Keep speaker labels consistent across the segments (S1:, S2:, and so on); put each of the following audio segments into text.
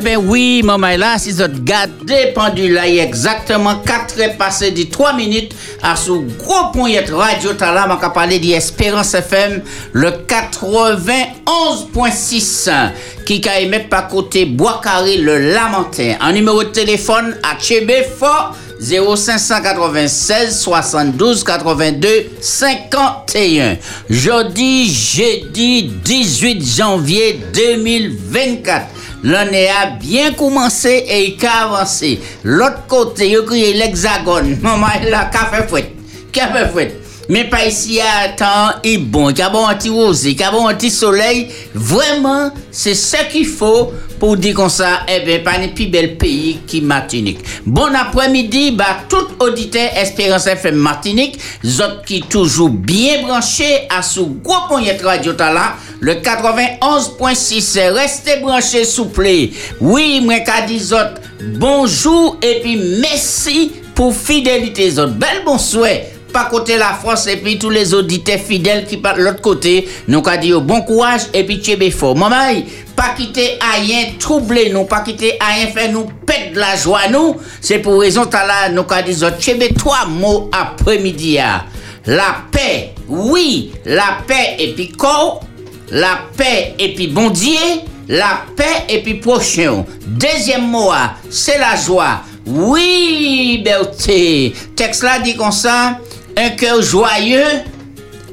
S1: Eh bien oui, maman là, si vous gardez pendule là, il y a exactement 4 passé de 3 minutes à ce gros point radio tala, on va parler d'Espérance FM, le 91.6 qui a émis par côté Bois Carré le Lamentin. Un numéro de téléphone à Chébé Fort 0596 72 82 51. Jeudi, jeudi 18 janvier 2024. L'année a bien commencé et il a avancé. L'autre côté, il a l'hexagone. Maman, il a café fouette. Café fouette. Mais pas ici à temps et bon, qu'il y a bon anti-rosé, qu'il y a bon anti-soleil. Vraiment, c'est ce qu'il faut pour dire comme ça, eh bien, pas une plus bel pays qui Martinique. Bon après-midi, bah, tout auditeur Espérance FM Martinique, autres qui toujours bien branchés à ce gros point de radio là, le 91.6. Restez branchés, souple. Oui, moi, qu'a autres, bonjour et puis merci pour fidélité, autres. Bel bon souhait pas côté la France et puis tous les auditeurs fidèles qui partent de l'autre côté, nous avons dit bon courage et puis tchébé fort. Maman, pas quitter rien troubler nous, pas quitter rien faire nous de la joie nous. C'est pour raison là nous avons dit tchébé trois mots après-midi. La paix, oui, la paix et puis corps, la paix et puis bon Dieu, la paix et puis prochain. Deuxième mot, c'est la joie. Oui, Berthe. Texte là dit comme ça un cœur joyeux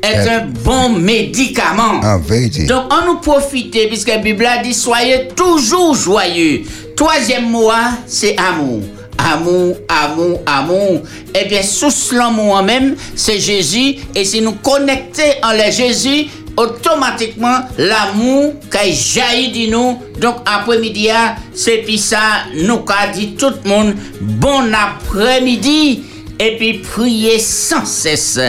S1: est un bon médicament.
S2: En vérité.
S1: Donc, on nous profite, puisque la Bible a dit soyez toujours joyeux. Troisième mot, c'est amour. Amour, amour, amour. Eh bien, sous l'amour même, c'est Jésus. Et si nous connectons en Jésus, automatiquement, l'amour qui jaillit de nous. Donc, après-midi, c'est puis ça, nous qu'a dit tout le monde, bon après-midi et puis prier sans cesse.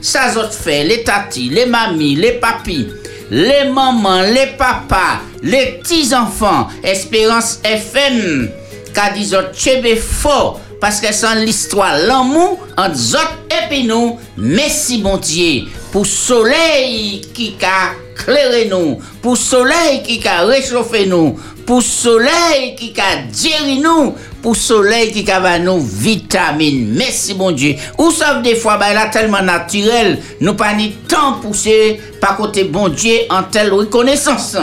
S1: Ça autres fait, les tatis, les mamies, les papis, les mamans, les papas, les petits-enfants, Espérance FM, qu'a dit autres fort, parce que sans l'histoire, l'amour entre autres et puis nous, merci bon Dieu, pour soleil qui a clairé nous, pour soleil qui a réchauffé nous, pour soleil qui a guéri nous, pour soleil qui a nous vitamines. Merci mon Dieu. Ou sauf des fois, bah, là tellement naturel, nous pas ni temps pousser par côté bon Dieu en telle reconnaissance.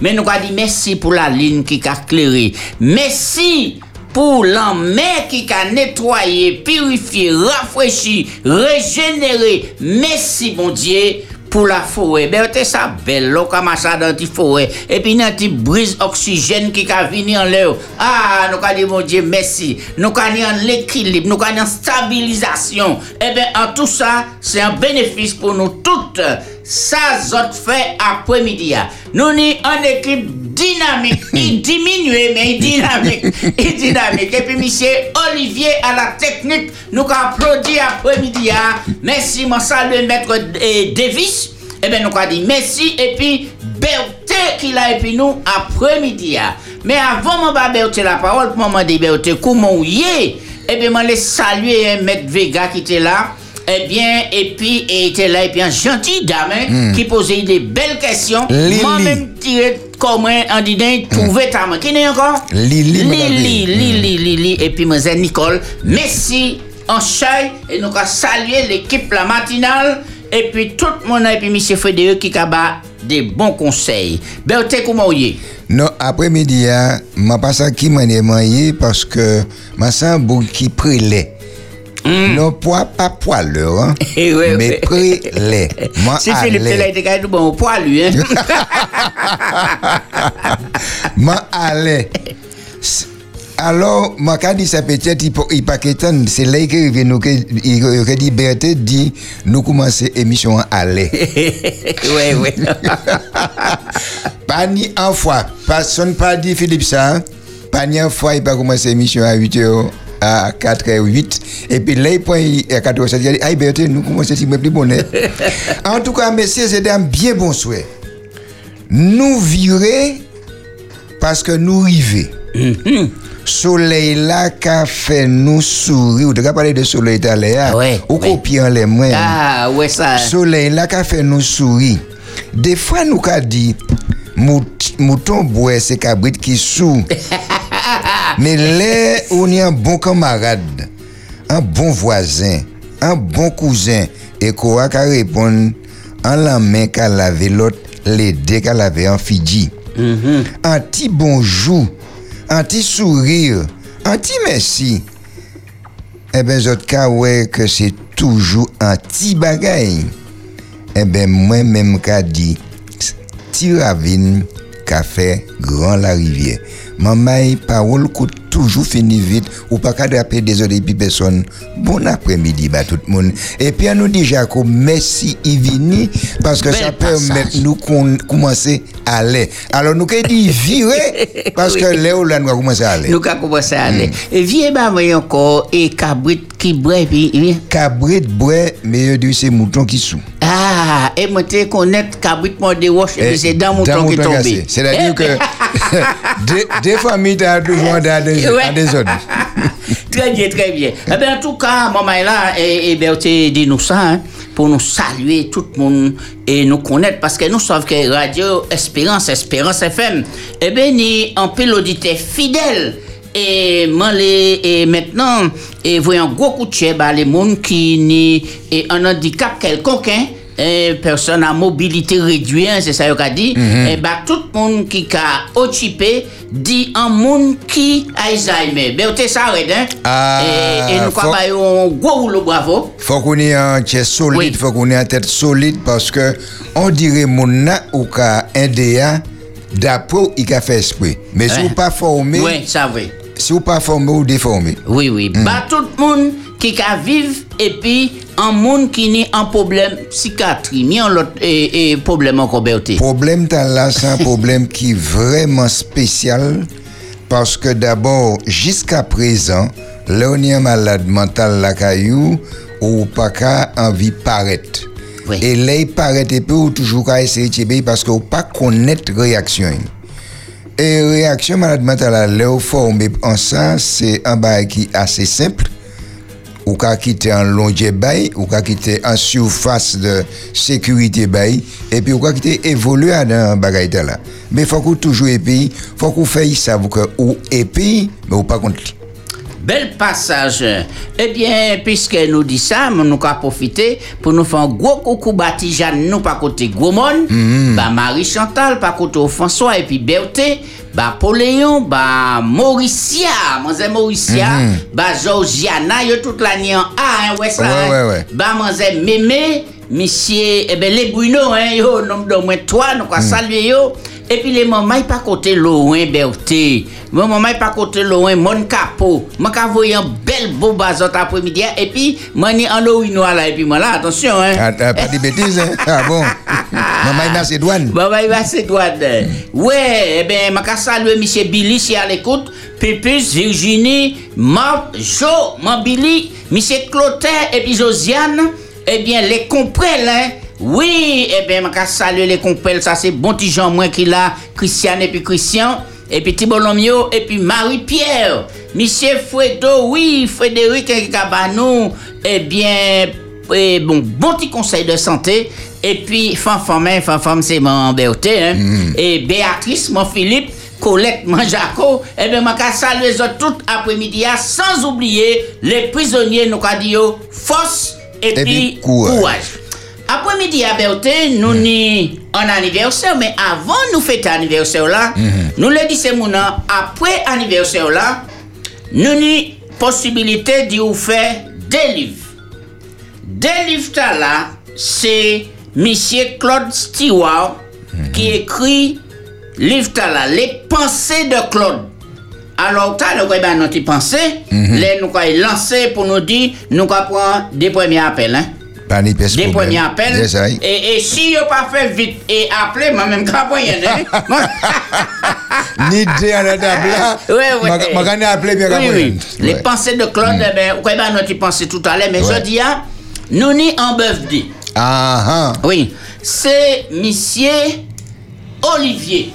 S1: Mais nous avons dit merci pour la ligne qui a éclairé. Merci pour l'enmer qui a nettoyé, purifié, rafraîchi, régénéré. Merci bon Dieu pour la forêt. Ben, c'est ça belle, comme ça dans la forêt. Et puis, une petite brise oxygène qui a venir en l'air. Ah, nous avons dit, mon Dieu, merci. Nous avons l'équilibre, nous avons stabilisation. Et bien, en tout ça, c'est un bénéfice pour nous toutes. Ça, zot fait après-midi. Nous sommes en équipe dynamique. Il diminue, mais il dynamique. Il dynamique. Et puis, monsieur Olivier à la technique, nous applaudissons après-midi. Merci, mon salut, maître Davis. Eh bien, nous dit merci. Et puis, Berthe qui l'a et puis nous après-midi. Mais avant, mon Berthe la parole, pour moi, dit Berthe, comment vous y Eh bien, je vais saluer maître Vega qui était là. Eh bien, et puis, il était là, et puis un gentil dame hein, qui posait des belles questions. Moi-même, tiré comme un dîner, trouvé ta main. Qui n'est encore?
S2: Lili.
S1: Lili, Lili, Lili, et puis, Mlle Nicole. Merci en chai, et nous avons salué l'équipe la matinale, et puis tout le monde, et puis M. Frédéric qui a des bons conseils. Berthe, comment vous
S2: Non, après-midi, je pas ça qui m'a parce que je sens qui prélait. Non, poids, pas poileur, hein,
S1: Eh ouais,
S2: mais prélait. Moi,
S1: Si Philippe. Tella était même bon poids, lui, hein.
S2: Moi, allais. S- Alors, quand dit ça peut-être, il peut- il pas qu'étonne, c'est là que il nous que il il dit nous commencer émission à aller.
S1: ouais, ouais.
S2: Pas ni en fois, personne pas dit Philippe ça. hein. Pas ni en fois, il pas commencé émission à 8h à 4h08 et puis là il prend à 4h07 il dit ah Berthe nous commençons si plus bonnet. en tout cas messieurs c'est un bien bon souhait. Nous virer parce que nous river. Soleil là qu'a fait nous sourire. Ou tu as parlé de soleil à l'heure.
S1: Ouais,
S2: Ou
S1: ouais.
S2: copier les mains.
S1: Ah, ouais, ça.
S2: Soleil là qu'a fait nous sourire. Des fois nous qu'a dit mout- mouton bois c'est cabrit qui sou. Mais là, on est un bon camarade, un bon voisin, un bon cousin, et qu'on a qu'à répondre en la main qu'à laver l'autre, les deux qu'à laver en Fidji. Un petit bonjour, un petit sourire, un petit merci. Eh ben, autres cas, ouais, que c'est toujours un petit bagaille. Eh ben, moi-même, qu'a dit, petit ravine, qu'a fait grand la rivière. Maman, parole coûte toujours fini vite, ou pas qu'à désolé, puis personne. Bon après-midi, bah, tout le monde. Et puis, on nous dit, Jacob, merci, Ivini, parce que
S1: Bel
S2: ça permet nous qu'on commencer à aller. Alors, nous, qu'est-ce dit virer, parce que là, où là, nous, avons commencé à aller.
S1: Nous ka commencé à aller. Et viens bah moi encore et cabrit qui brûle puis.
S2: Cabrit, bois, mais Dieu, c'est mouton qui sous.
S1: Ah, et moi te connaître cabrit moi de roche et puis c'est dans temps qui
S2: mouton
S1: tombé.
S2: cassé. C'est-à-dire que des, des familles, t'as toujours dans des,
S1: Ouais.
S2: à des autres.
S1: très bien, très bien. Eh bien, en tout cas, maman est là, et, et tu dit nous ça, hein, pour nous saluer tout le monde et nous connaître, parce que nous savons que Radio Espérance, Espérance FM, eh bien, ni un l'auditeur fidèle. Et, et maintenant, et voyons un gros coup de bah, les gens qui et un handicap quelconque, hein, et personne à mobilité réduite, hein, c'est ça qu'on a dit, et bah, tout le monde qui a occupé dit un monde qui a Alzheimer. Ben, tu s'arrête, hein?
S2: Ah,
S1: et, et nous, bah, un gros rouleau, bravo.
S2: Faut qu'on ait un chest solide,
S1: Oui.
S2: faut qu'on ait une tête solide parce que on dirait mon ou ka NDA d'après il a fait esprit. Mais si vous pas formé,
S1: Oui, ça vrai.
S2: si vous pas formé ou déformé.
S1: Oui, oui. Bah, tout le monde qui a vivre et puis un monde qui a un problème psychiatrie, ni un et problème encore, Berté.
S2: Problème t'as là, c'est un problème qui est vraiment spécial parce que d'abord, jusqu'à présent, là on un malade mental la ou pas qu'à envie paraître.
S1: Oui.
S2: Et là, il paraît et peu ou toujours qu'à essayer de tirer parce qu'on pas connaître réaction. Et réaction malade mentale, au formé en ça, c'est un bail qui est assez simple. Ou qu'à quitter en longe bail, ou qu'à quitter en surface de sécurité bail, et puis ou qu'à quitter évoluer dans bagaille là. Mais faut qu'on toujours épi, faut qu'on fasse ça pour que ou mais ou pas contre.
S1: Bel passage. Eh bien, puisque nous dit ça, nous avons profiter pour nous faire un gros coucou bâti Jeanne, nous par côté Gomon, bah Marie Chantal, par côté François, et puis Berthe, bah Poléon, bah Mauricia, Mademoiselle Mauricia, bah Georgiana, yo toute la nuit en A, hein, ouais, ça,
S2: Ouais,
S1: hein.
S2: ouais, ouais.
S1: Bah Mademoiselle Mémé, Monsieur, eh ben les Bruno, hein, yo, nombre de moins trois, nous allons saluer yo. Et puis les mamans, pas côté loin, Berthe. Mon maman, pas côté loin, mon capot. Quand voyez un bel beau bazot après-midi, et puis, moi, ni en l'eau, là, et puis attention, hein.
S2: Ah, pas de bêtises, hein? Ah bon? Maman, il Macédoine.
S1: Va se droit. Ouais, eh ben, ma saluer M. Billy, si à l'écoute. Pépus, Virginie, Marc, Jo, mon Billy, M. Clotaire et puis Josiane. Eh bien, les comprelles, hein. Oui, eh bien, ma saluer les comprelles, ça c'est bon petit Jean, moi qui l'a, Christiane et puis Christian. Et puis Thibault et puis Marie-Pierre. Monsieur Fredo, oui, Frédéric et Cabanou. Eh bien, et bon, bon petit conseil de santé. Et puis, Fanfam, hein, Fanfam, c'est mon Berthe, hein. Et Béatrice, mon Philippe, Colette, mon Jaco. Et bien, ma saluer les autres tout après-midi, hein, sans oublier les prisonniers, nous avons dit, force et,
S2: Et
S1: puis
S2: puis, courage.
S1: courage. Après-midi à Berthe, nous ni en anniversaire, mais avant nous fêter anniversaire là, nous le disons mon après anniversaire là, nous ni possibilité de vous faire des livres. Des livres là, c'est Monsieur Claude Stewart qui écrit livre là, les pensées de Claude. Alors, t'as le ben, notre pensée, les nous avons lancé pour nous dire, nous prendre des premiers appels, hein.
S2: Pas ni peste
S1: Des
S2: problème.
S1: premiers appels.
S2: C'est ça.
S1: Et, et si vous pas fait vite et appelé, moi même qu'à moyen, hein.
S2: Ni deux en la table Ma gagné appelé bien
S1: Oui, oui. Les pensées de Claude, eh ben, quoi ben, notre pensée tout à l'heure, mais
S2: Ouais.
S1: je dis, hein, nous ni en birthday.
S2: Ah ah.
S1: Oui. C'est monsieur Olivier.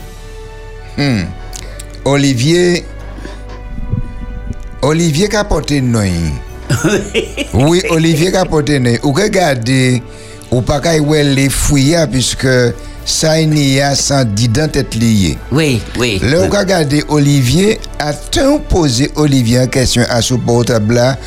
S2: Olivier. Olivier qui a porté nous. Oui, Olivier qui nous. Ou regardez, ou pas qu'à y les fouilles, puisque ça il y a sans didant tête liée.
S1: Oui, oui.
S2: Là, on regarde Olivier, a-t-on posé Olivier en question à ce portable là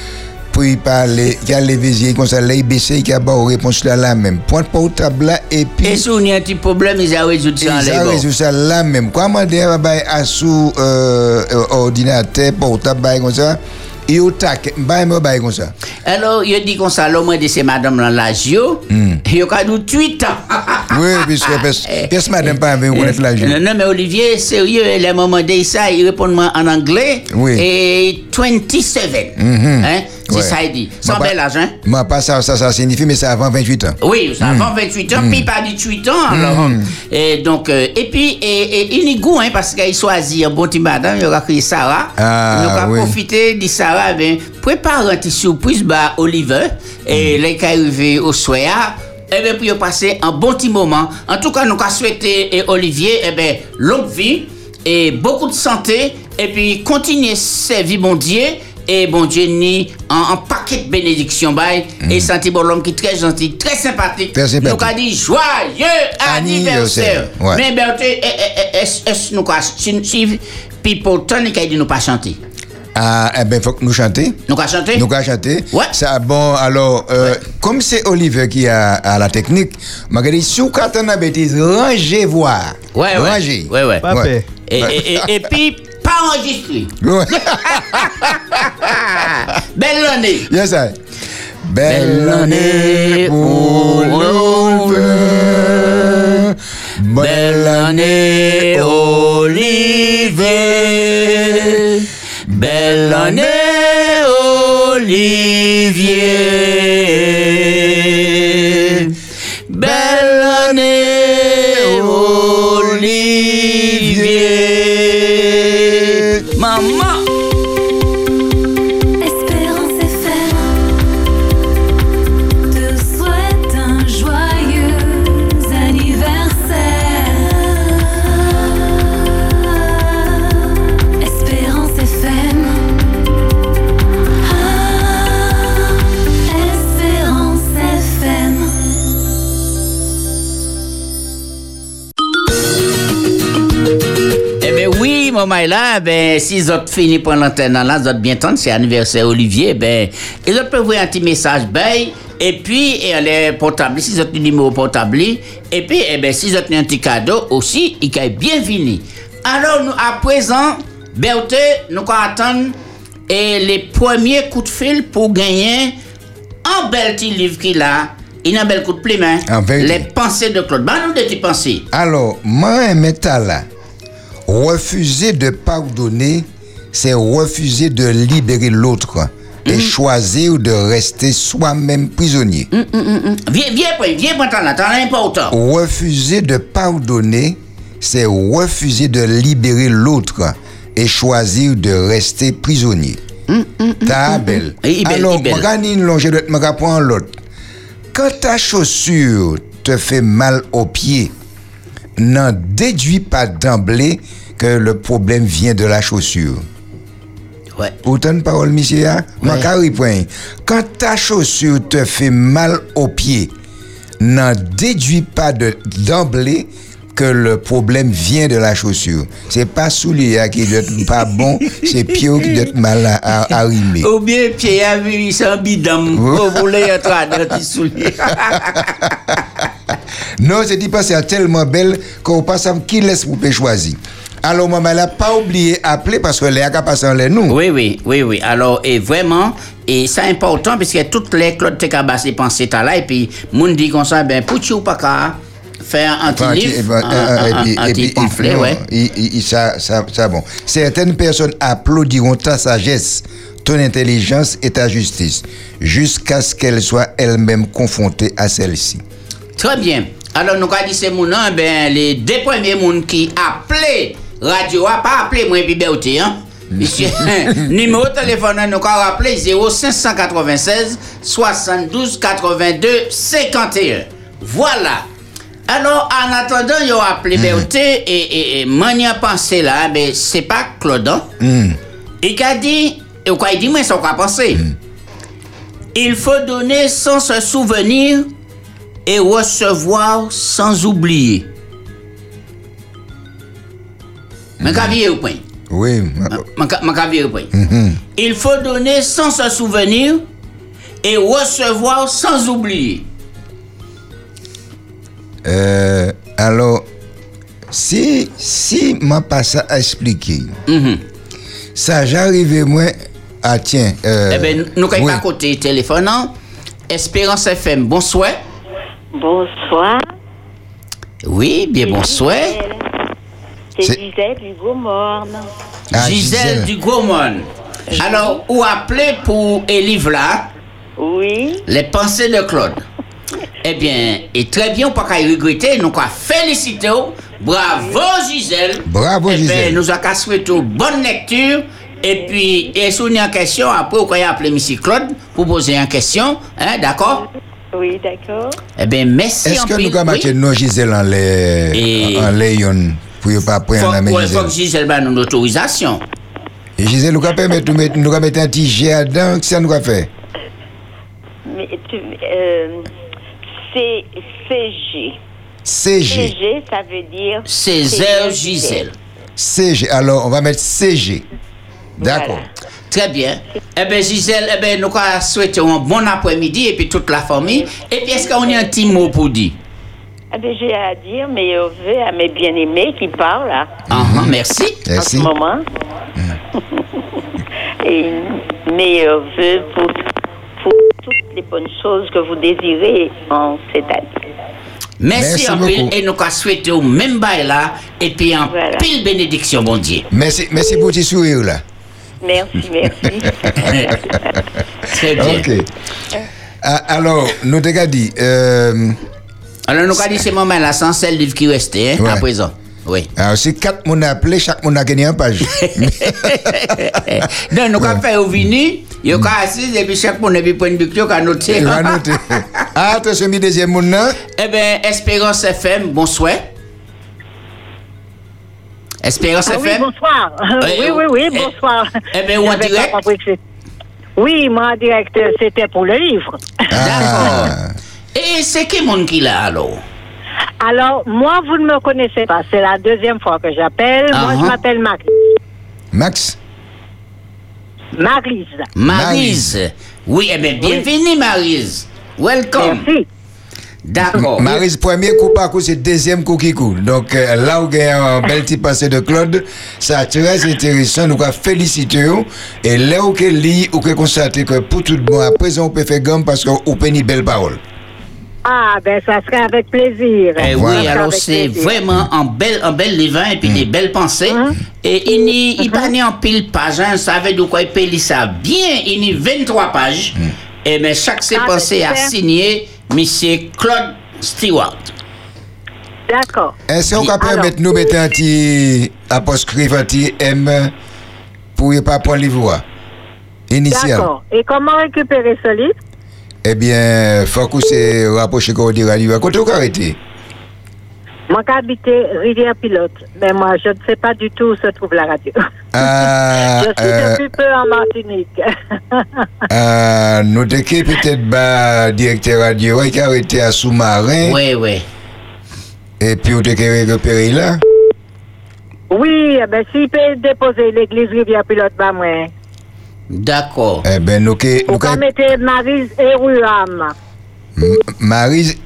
S2: pour y parler, il y a les visiers comme ça, il y a pas réponse là, la même. Point portable là, et puis.
S1: Et si on a un petit problème, ils ont résolu ça
S2: Ils ont résolu ça là même. Comment dire, bah, à sous euh, euh, ordinateur, portable, bah, comme ça, et au tac, bah, bah, comme ça.
S1: Alors, il dit comme ça, l'homme de ces madame dans l'agio, il a dit 8 ans.
S2: Oui, puisque parce que madame pas veut connaître la
S1: Non, non, mais Olivier, sérieux, le moment de ça, il répond moi en anglais.
S2: Oui.
S1: Et 27. Hein? C'est ça, il dit. Sans bel âge, hein?
S2: Moi, pas ça, ça, ça signifie, mais c'est avant 28 ans.
S1: Oui, ça avant 28 ans, puis pas 18 ans. Alors, et donc, euh, et puis, et, il est goût, hein, parce qu'il choisit un bon petit madame, il aura crié Sarah.
S2: Ah,
S1: il aura profité de Sarah, ben, préparer un petit surprise, bah, Oliver, et là, il est arrivé au soir. Eh bien, pour passer un bon petit moment. En tout cas, nous avons souhaité et Olivier, eh bien, longue vie et beaucoup de santé, et puis continuer à servir bon Dieu, et bon Dieu ni en, en paquet de bénédictions, bye, et senti bon l'homme qui est très gentil, très sympathique.
S2: Très sympathique.
S1: Nous avons dit joyeux anniversaire.
S2: Ouais.
S1: Mais ben, tu- eh, eh, eh, est-ce nous avons, si, Tony, qui a dit nous pas chanter.
S2: Ah, eh ben, faut que nous chanter.
S1: Nous avons chanté?
S2: Nous allons chanter.
S1: Ouais.
S2: Ça, bon, alors, euh, comme c'est Oliver qui a, a la technique, m'a dit, si vous avez une bêtise, rangez voir.
S1: Ouais, ouais.
S2: Rangez.
S1: Ouais, ouais.
S2: Ouais.
S1: Et, et, et, et puis, enregistré.
S2: Ouais.
S1: Belle année.
S2: Yes, I.
S1: Belle année pour Oliver. Belle année, Olivier. Belle année, Olivier. Est là, ben, si ils ont fini pour l'antenne là, ils ont bien temps, c'est anniversaire Olivier, ben, ils ont envoyer un petit message, ben, et puis, et les portables, si ils ont le numéro portable, et puis, eh ben, si ils ont un petit cadeau aussi, ils sont bienvenus. Alors, nous, à présent, Berthe, nous allons attendre et les premiers coups de fil pour gagner un bel petit livre qu'il a, il a un bel coup de plume, hein,
S2: En vérité.
S1: Les pensées de Claude. Ben, nous, de tes pensées.
S2: Alors, moi, un métal là, refuser de pardonner, c'est refuser de libérer l'autre et choisir de rester soi-même prisonnier.
S1: Viens, viens, viens, viens, as important.
S2: Refuser de pardonner, c'est refuser de libérer l'autre et choisir de rester prisonnier. Belle.
S1: Il est belle,
S2: Alors, de me prendre l'autre. Quand ta chaussure te fait mal aux pieds, n'en déduis pas d'emblée que le problème vient de la chaussure.
S1: Ouais.
S2: Autant de paroles, monsieur, hein?
S1: Ouais.
S2: point. Quand ta chaussure te fait mal aux pieds, n'en déduis pas de- d'emblée que le problème vient de la chaussure. C'est pas soulier hein, qui doit être pas bon, c'est pied qui doit être mal à- à- arrimé.
S1: Ou bien Pierre a vu, c'est un bidam. Vous voulez être petit soulier.
S2: Non, c'est dit tellement belle qu'on passe à qui laisse pour choisir? Alors, maman, elle n'a pas oublié appeler parce que les a passé en les nous.
S1: Oui, oui, oui, oui. Alors, et vraiment, et c'est important parce que toutes les Claude Tekabas les pensées là, et puis, moun dit comme ça, ben, pour tu ou pas faire livre,
S2: et et et ça, ça, ça, bon. Certaines personnes applaudiront ta sagesse, ton intelligence et ta justice, jusqu'à ce qu'elles soient elles-mêmes confrontées à celle-ci.
S1: Très bien. Alors, nous avons dit ces hein, ben, les deux premiers moun qui appelaient radio, a pas appelé moi Biberté, hein. Monsieur, numéro de téléphone, nous avons rappelé 0596 72 82 51. Voilà. Alors, en attendant, ils ont appelé Berté et, et, et mania pensé là, ben, c'est pas Claude, hein. Il a dit, et quoi il dit, moi, c'est quoi penser. Il faut donner sans se souvenir et recevoir sans oublier. Mais.
S2: Oui.
S1: Point. Il faut donner sans se souvenir et recevoir sans oublier.
S2: Euh, alors, si, si m'a pas ça à expliquer,
S1: Mhm.
S2: ça j'arrive moi à tiens. Euh,
S1: Eh bien, nous,
S2: oui.
S1: à côté téléphone, hein, Espérance FM, bonsoir.
S3: Bonsoir.
S1: Oui, bien bonsoir.
S3: C'est
S2: C'est-
S3: Gisèle du Morne.
S2: Ah,
S1: Gisèle du Gaumont. Alors, ou appeler pour un livre là,
S3: Oui.
S1: Les pensées de Claude. Eh bien, et très bien, pas qu'à y regretter, nous qu'à féliciter. Bravo Gisèle.
S2: Bravo,
S1: Eh bien,
S2: Gisèle.
S1: nous avons qu'à souhaiter une bonne lecture. Et puis, et si on a une question, après, on va appeler M. Claude pour poser une question. Hein, d'accord?
S3: Oui, d'accord.
S1: Eh bien, merci
S2: Est-ce que nous avons
S1: Oui.
S2: marqué nos Gisèle en lait,
S1: Et-
S2: en Léon pour ne pas prendre la main
S1: ouais, faut que Gisèle ait une autorisation.
S2: Et Gisèle, nous avons mettre, nous nous avons un petit jet dedans, que ça nous a fait?
S3: Mais tu, euh, c'est CG.
S2: CG.
S3: CG, ça veut dire.
S1: Césaire Gisèle.
S2: CG. Alors, on va mettre CG. D'accord.
S3: Voilà.
S1: Très bien. Eh bien, Gisèle, eh bien, nous souhaiter un bon après-midi et puis toute la famille. Et puis, est-ce qu'on a un petit mot pour dire?
S3: Ah ben, j'ai à dire meilleurs vœux à mes bien-aimés qui parlent là,
S1: Ah, ah, merci.
S3: en ce
S2: Merci.
S3: moment. Et meilleurs vœux pour, pour toutes les bonnes choses que vous désirez en cette année.
S1: Merci,
S2: Merci
S1: en pile. Et nous au même bail là. Et puis, en
S3: Voilà.
S1: pile bénédiction, bon Dieu.
S2: Merci, merci pour petit sourire là.
S3: Merci, merci.
S1: Très bien.
S2: Ok. Ah, alors, nous t'avons dit, euh,
S1: Alors, nous allons dire ce moment là, sans celle livre qui restait, hein,
S2: Ouais.
S1: à présent. Oui.
S2: alors si quatre moun appelé, chaque moun a gagné un page.
S1: non, nous allons faire au vini. Il y a assis et puis chaque monde a prendre une.
S2: Il va noter. Ah, attention, mi deuxième moun là.
S1: Eh bien, Espérance FM, bonsoir. Espérance
S4: Ah oui, bonsoir.
S1: Eh,
S4: oui, oui, oui,
S1: eh,
S4: bonsoir.
S1: eh ou en direct?
S4: Oui, moi en direct, euh, c'était pour le livre.
S2: Ah.
S1: Et c'est qui monde qui l'a alors?
S4: Alors, moi, vous ne me connaissez pas. C'est la deuxième fois que j'appelle. Moi, je
S1: ah.
S4: m'appelle Marie.
S2: Max?
S4: Marise.
S1: Marise. Oui, eh bien, bienvenue, Marise. Welcome.
S4: Merci.
S1: D'accord.
S2: Marise, premier coup par coup, c'est deuxième coup qui coule. Donc euh, là où il y a un bel petit passé de Claude, ça très intéressant. Nous allons féliciter. vous. Et là où il lit, ou que constater que pour tout le monde, à présent, on peut faire gomme parce qu'on peut une belle parole.
S4: Ah, ben, ça serait avec plaisir.
S1: Eh oui, alors c'est vraiment un bel, un bel livre et puis des belles pensées. Et il n'y il pas ni en pile page, hein, ça veut dire quoi, il peut lire ça bien, il y a 23 pages. Et mais chaque ses
S4: Ah,
S1: pensées a signé Monsieur Claude Stewart.
S4: D'accord.
S2: Est-ce qu'on peut permettre nous mettre un petit apostrophe, un petit M pour ne pas prendre les voix? Initial?
S4: D'accord. Et comment récupérer ce livre?
S2: Eh bien, faut que c'est rapproché qu'on dit radio. Quand on arrêter?
S4: Moi, j'habite Rivière Pilote. Mais moi, je ne sais pas du tout où se trouve la radio.
S2: Ah,
S4: je suis
S2: euh,
S4: depuis peu en Martinique.
S2: ah, nous devons peut-être bas directeur radio qui a arrêté à sous-marin
S1: Oui, oui.
S2: et puis on devons récupérer là?
S4: oui, eh ben, s'il peut déposer l'église Rivière Pilote, bah, moi.
S1: D'accord.
S2: Eh bien, nous
S4: Vous
S2: nous
S4: pouvez
S2: que
S4: mettre Marise et Ruam.
S2: Marise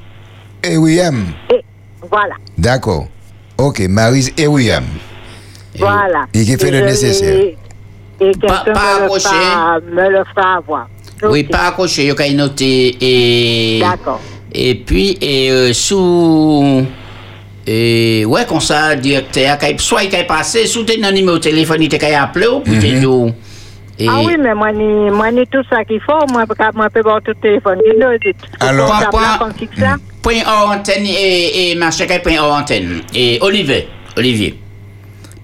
S2: et William.
S4: Et voilà,
S2: D'accord. Ok, Marise et William.
S4: voilà.
S2: Et qui fait le nécessaire.
S4: Et, quelqu'un
S1: pas
S4: me, le fera- me le fera avoir.
S1: Oui, pas accroché, il y a noté. Et,
S4: D'accord.
S1: et puis, et, euh, sous. Et ouais, comme ça, directeur, soit il a passé, sous tes numéro de téléphone, il t'a appelé ou peut-être. Et
S4: Ah oui, mais moi, ni, moi, ni tout ça qu'il faut, moi, je moi, peux voir tout le téléphone.
S2: Alors-
S4: qu'on
S1: Point- hors antenne et, et marché qu'il point hors antenne. Et Olivier, Olivier.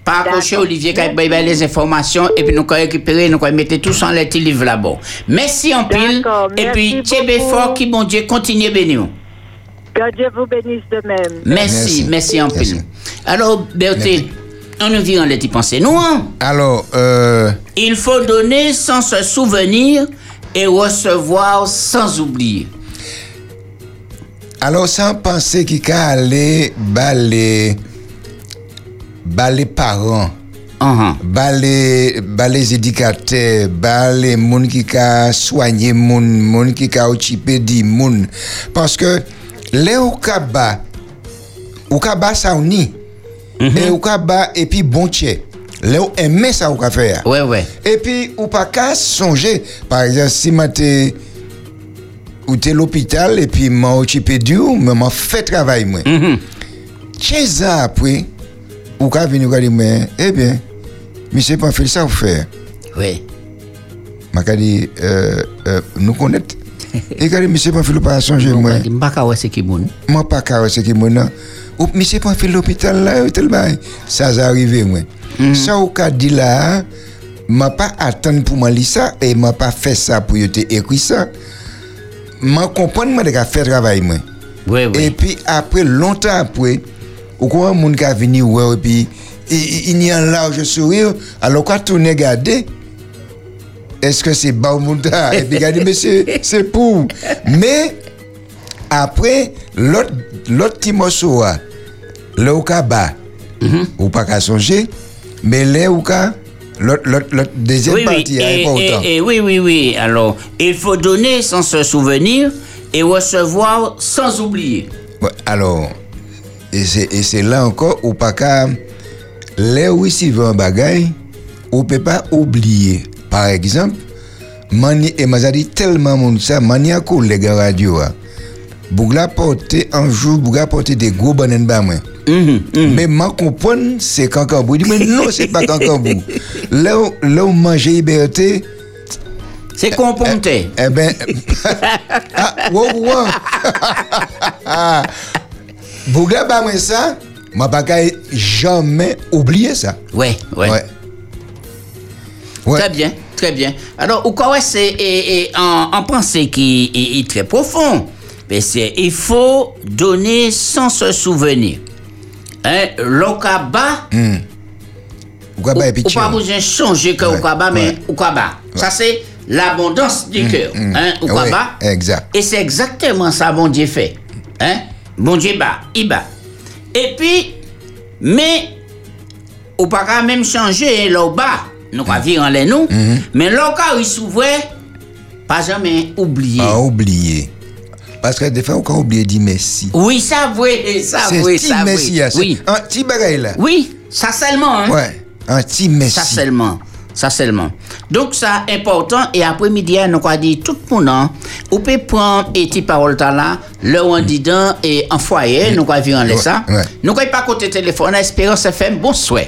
S1: Pas accroché,
S4: D'accord.
S1: Olivier, qu'il y a les informations et puis nous allons récupérer, nous allons mettre tout en les livres là-bas. Merci en pile. Et puis, Tchébé fort, qui bon Dieu, continue à bénir.
S4: Que Dieu vous bénisse de même.
S1: Merci,
S2: Merci.
S1: merci en
S2: Merci.
S1: pile. Alors, Berthé, on nous vient en les penser. Nous, hein?
S2: Alors, euh,
S1: Il faut donner sans se souvenir et recevoir sans oublier.
S2: Alors sans penser qu'il a allé bas les, bas les parents.
S1: Uh-huh.
S2: ba les ba les éducateurs ba les moun qui ka soigner moun moun qui ka occuper di moun. Parce que les ou ka ba ou ka ba ça ou ni. Et ka ba et puis bon tché les ou aimer ça ou ka faire.
S1: Ouais, ouais.
S2: et puis ou pas qu'à songer. Par exemple si m'étais ou t'es l'hôpital et puis m'a occupé du ou m'a fait travail moi. Chez ça après ou ou ka dire mais eh bien monsieur pas fait ça ou faire
S1: Ouais.
S2: m'a dit euh, euh, nous connaître. Et dit monsieur pas fait l'opération chez moi.
S1: sais pas ouais, c'est qui moun.
S2: moi pas carré ce qui mon ou monsieur pas fait l'hôpital là tel bail ça ça arrivé moi. Ça ou ka dit là m'a pas attendre pour moi lire ça et m'a pas fait ça pour te écrit ça m'a comprendre moi de faire travail moi.
S1: Ouais, ouais.
S2: Et puis après, longtemps après, au courant, mon gars venu ouais, et puis il- y a un large sourire, alors quand on regarde, est-ce que c'est Baumunda Et puis dit, mais c'est pour. Mais après, l'autre l'autre petit morceau, là, ka bas, ou pas qu'à songer, mais là ka, l'autre deuxième
S1: oui, oui.
S2: partie est
S1: Et,
S2: important.
S1: et- et oui, oui, oui. Alors, il faut donner sans se souvenir et recevoir sans oublier.
S2: Alors, et c'est, là encore, ou pas qu'à, les où veut un bagay, ou peut pas oublier. Par exemple, mani, et m'a dit tellement mon ça, mani a collègue à radio, ah. Bougla porter un jour, Bougla porter des gros bananes bas moi.
S1: Mhm, mhm.
S2: Mais ma comprendre, c'est cancambou. Il dit, mais non, c'est pas cancambou. là où, là où manger liberté,
S1: C'est componté.
S2: eh ben, ah, wow, wow. Bougla ba moi ça, m'a qu'à jamais oublier ça.
S1: Ouais, ouais.
S2: Ouais. Ouais.
S1: Très bien, très bien. Alors, au quoi c'est en, en pensée qui est, est très profond. Mais c'est il faut donner sans se souvenir. Hein, l'okaba,
S2: Ou quoi ba
S1: ou,
S2: et
S1: ou pas besoin de changer que okaba, mais okaba. Ça c'est l'abondance du cœur. Hein, okaba.
S2: Ouais, exact.
S1: Et c'est exactement ça, bon Dieu fait. Hein? Bon Dieu bat, il bat. Et puis, mais, ou pas qu'à même changer là au bas, nous pas vivre en les nous, mais là, quand il s'ouvre, pas jamais oublier.
S2: Pas oublier. Parce que des fois, on peut oublier dire merci.
S1: Oui, ça oui, ça
S2: C'est
S1: oui,
S2: petit
S1: ça
S2: merci,
S1: oui.
S2: ah, c'est
S1: Oui,
S2: un petit bagay là.
S1: oui, ça seulement, hein?
S2: Ouais, un petit merci.
S1: Ça seulement. Ça seulement. Donc, ça important. Et après-midi, nous avons dit tout le monde, hein, on peut prendre et petite parole là, le on dit dans et en foyer, nous avons vu en laisse ça.
S2: ouais.
S1: Nous avons pas côté téléphone, Espérance FM, bonsoir.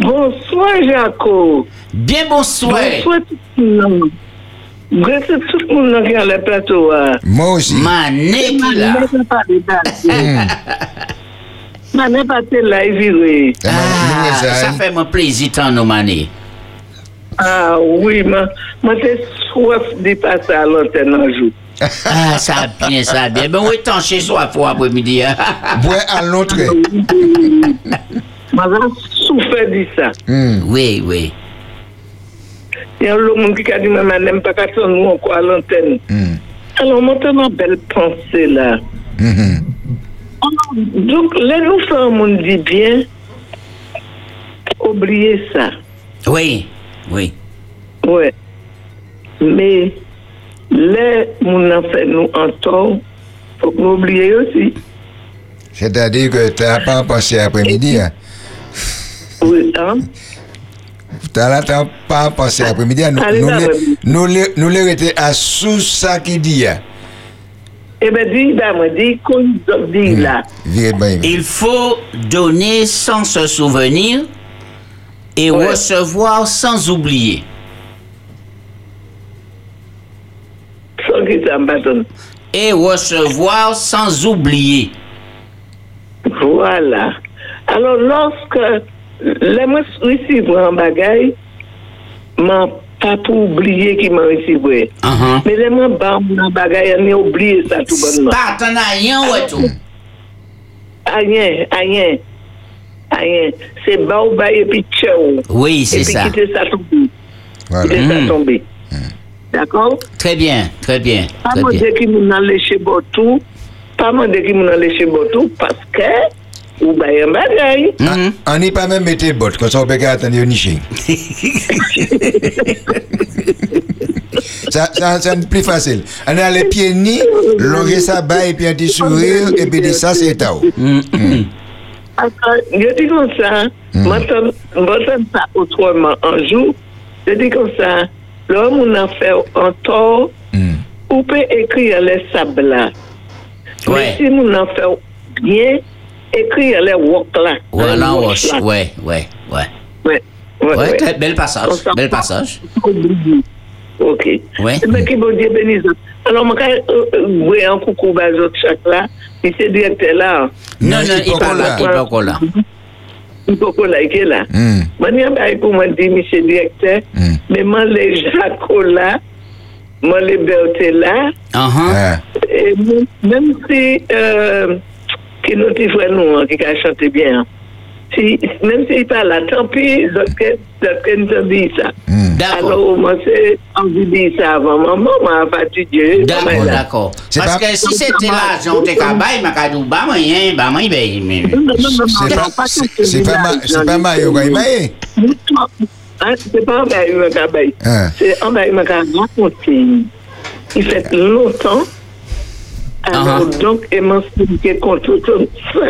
S5: Bonsoir, Jaco.
S1: Bien bonsoir.
S5: Bonsoir, tout le monde. Merci tout le monde qui est à la plateau. hein.
S2: Moi aussi.
S1: Mané qui là.
S5: Je ne pas de
S1: Ah,
S2: nous, ça,
S1: ça
S2: hein.
S1: fait mon plaisir tant nous mané.
S5: Ah oui, moi j'ai soif de passer à l'antenne un jour.
S1: Ah, ça bien, ça bien. Ben oui, tant chez soi pour après-midi. hein.
S2: Bois à l'autre.
S5: Moi, j'ai souffert de ça.
S2: Hmm.
S1: oui, oui.
S5: Il y a l'autre monde qui a dit, mais je n'aime pas qu'à nous encore à l'antenne.
S2: Hmm.
S5: Alors, une belle pensée là. Alors, Donc, là, nous faisons un monde dit bien, oubliez ça.
S1: Oui, oui.
S5: Ouais. Mais, là, mon en fait nous en tort, faut que nous oublions aussi.
S2: C'est-à-dire que tu n'as pas pensé après-midi. Hein?
S5: Oui, hein?
S2: Pas pensé après-midi. hein? Nous, nous, nous, nous à sous ça qui dit. hein.
S5: Eh bien, dis, ben, moi, dis, qu'on dit là.
S2: Bien.
S1: Il faut donner sans se souvenir et
S5: Ouais.
S1: recevoir sans oublier. Et recevoir sans oublier.
S5: Voilà. Alors, lorsque les moi recevre un bagage, m'a pas pour oublier qui m'a recevé.
S1: Uh-huh.
S5: Mais les moi bah un bagage, on a oublié ça tout bonnement.
S1: Pas t'en as rien ou tout.
S5: Rien, rien, rien. C'est bas ou bas et puis tchao.
S1: Oui,
S5: Et
S1: c'est
S5: puis
S1: ça.
S5: quitter ça tomber.
S2: Voilà.
S5: Quitter ça
S1: Mhm.
S5: tomber. D'accord?
S1: Très bien, très bien,
S5: Pas
S1: bien.
S5: demander qui m'en a léché botou. Pas demander qui m'en a léché botou parce que ou baye un bagay.
S2: On n'est pas même mettre bottes, comme ça on peut attendre niché. ça, ça, c'est plus facile. On a les pieds nus, longer ça bas et puis un petit sourire, et puis ça c'est tao.
S5: Je dis comme ça, m'entend m'entend ça autrement un jour, je dis comme ça, l'homme on a fait un tort,
S2: Hmm.
S5: ou peut écrire les sables là. Mais si on a fait bien, écrire les wok là.
S1: Ouais, ouais, ouais, ouais, ouais.
S5: Ouais, ouais,
S1: Ouais,
S5: ouais.
S1: très bel passage, bel passage.
S5: Ok.
S1: Ouais.
S5: Mais qui bon Dieu bénisse. Alors, je vais vous un coucou à chaque là. C'est directeur là.
S1: Non,
S2: Non,
S1: non,
S2: il
S1: il
S2: peut
S1: pas
S2: pas
S1: là,
S2: là.
S1: il pas encore là.
S5: Il l'aille là.
S2: Hmm.
S5: Mani ba pour moi dire monsieur directeur,
S2: Mm.
S5: mais moi les là, moi les Berthe là,
S1: Uh-huh.
S2: Ah.
S5: et même- même si euh, qui nous dit frère nous hein, qui a chanté bien. Si même s'il pas là, tant pis, d'autres d'autres nous dit ça.
S2: Hmm.
S1: D'accord.
S5: Alors moi c'est envie de dire ça avant maman m'a fatigué.
S1: D'accord, d'accord.
S2: C'est
S1: Parce
S2: pas-
S1: que si qu'à bailler, m'a
S5: cabaye raconté. Il Alors,
S1: Ah.
S5: donc, émancipé contre tout ça.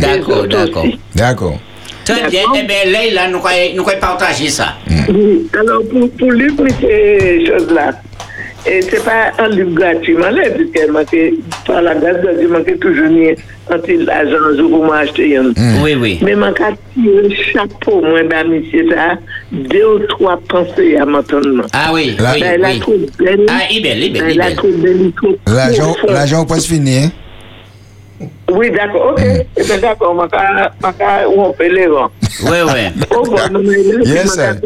S1: D'accord,
S5: autres
S1: d'accord.
S5: aussi.
S2: D'accord.
S1: Très bien.
S5: D'accord.
S1: Eh bien, là, là, nous croyons partager ça.
S5: Oui. Alors, pour, pour lui, pour ces choses-là, et c'est pas un livre gratuit, mais là, puisqu'elle m'a fait, par la grâce de Dieu, m'a fait toujours mis un petit argent un jour pour m'acheter un.
S1: Oui, oui.
S5: Mais m'a qu'à tirer chapeau, moi, ben, monsieur, ça, deux ou trois pensées à maintenant.
S1: Ah oui,
S2: Là-
S1: oui,
S5: Ben, la
S1: oui.
S5: trop belle.
S1: Ah, il est belle, il est belle,
S5: Ben,
S1: il est
S5: la
S1: belle.
S5: trop belle,
S2: L'argent, l'argent passe fini, hein?
S5: Oui, d'accord, ok. Eh bien, d'accord, m'a qu'à, m'a qu'à, on peut les rangs.
S1: Oui, oui.
S5: Oh, bon,
S2: Yes, sir.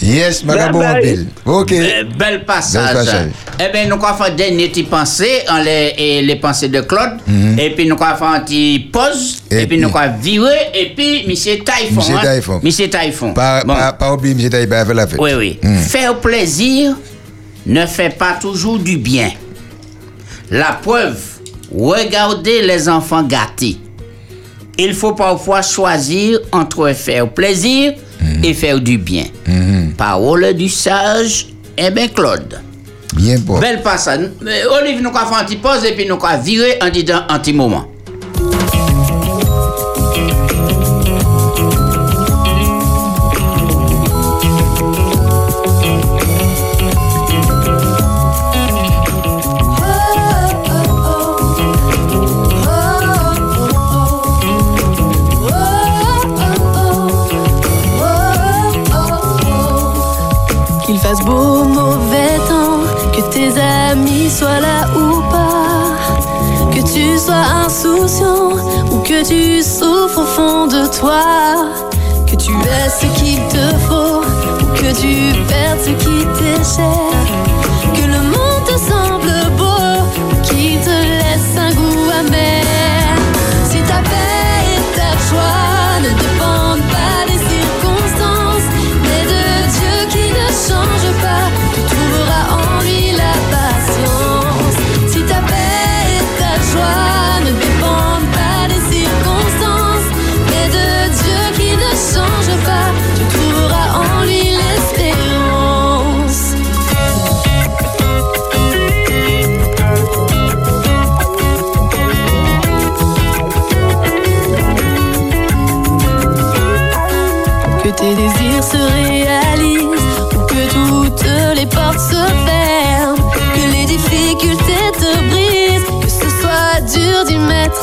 S2: Yes, ma
S5: Bye
S2: bon
S5: bye.
S2: pile. Ok.
S1: Euh, Bel passage.
S2: Bel passage.
S1: Eh bien, nous avons fait des petites pensées, en les, et les pensées de Claude. Et puis, nous avons fait un petit pause.
S2: Et
S1: Et, puis, nous avons viré. Et puis, Monsieur Taïfon.
S2: Monsieur
S1: hein.
S2: Taïfon.
S1: Monsieur Taïfon.
S2: Pas,
S1: Bon.
S2: pas, pas oublier, M. Taïba a fait la fête.
S1: Oui, oui.
S2: Hmm.
S1: Faire plaisir ne fait pas toujours du bien. La preuve, regardez les enfants gâtés. Il faut parfois choisir entre faire plaisir et faire du bien. Parole du sage, eh bien Claude.
S2: Bien bon.
S1: Belle. Euh, Olive, nous avons fait un petit pause et puis nous avons viré en disant un petit moment.
S6: Soient là ou pas, que tu sois insouciant ou que tu souffres au fond de toi, que tu aies ce qu'il te faut ou que tu perdes ce qui t'est cher, que le monde te semble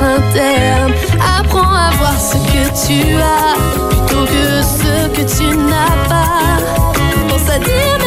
S6: Apprends à voir ce que tu as plutôt que ce que tu n'as pas. Pense à dire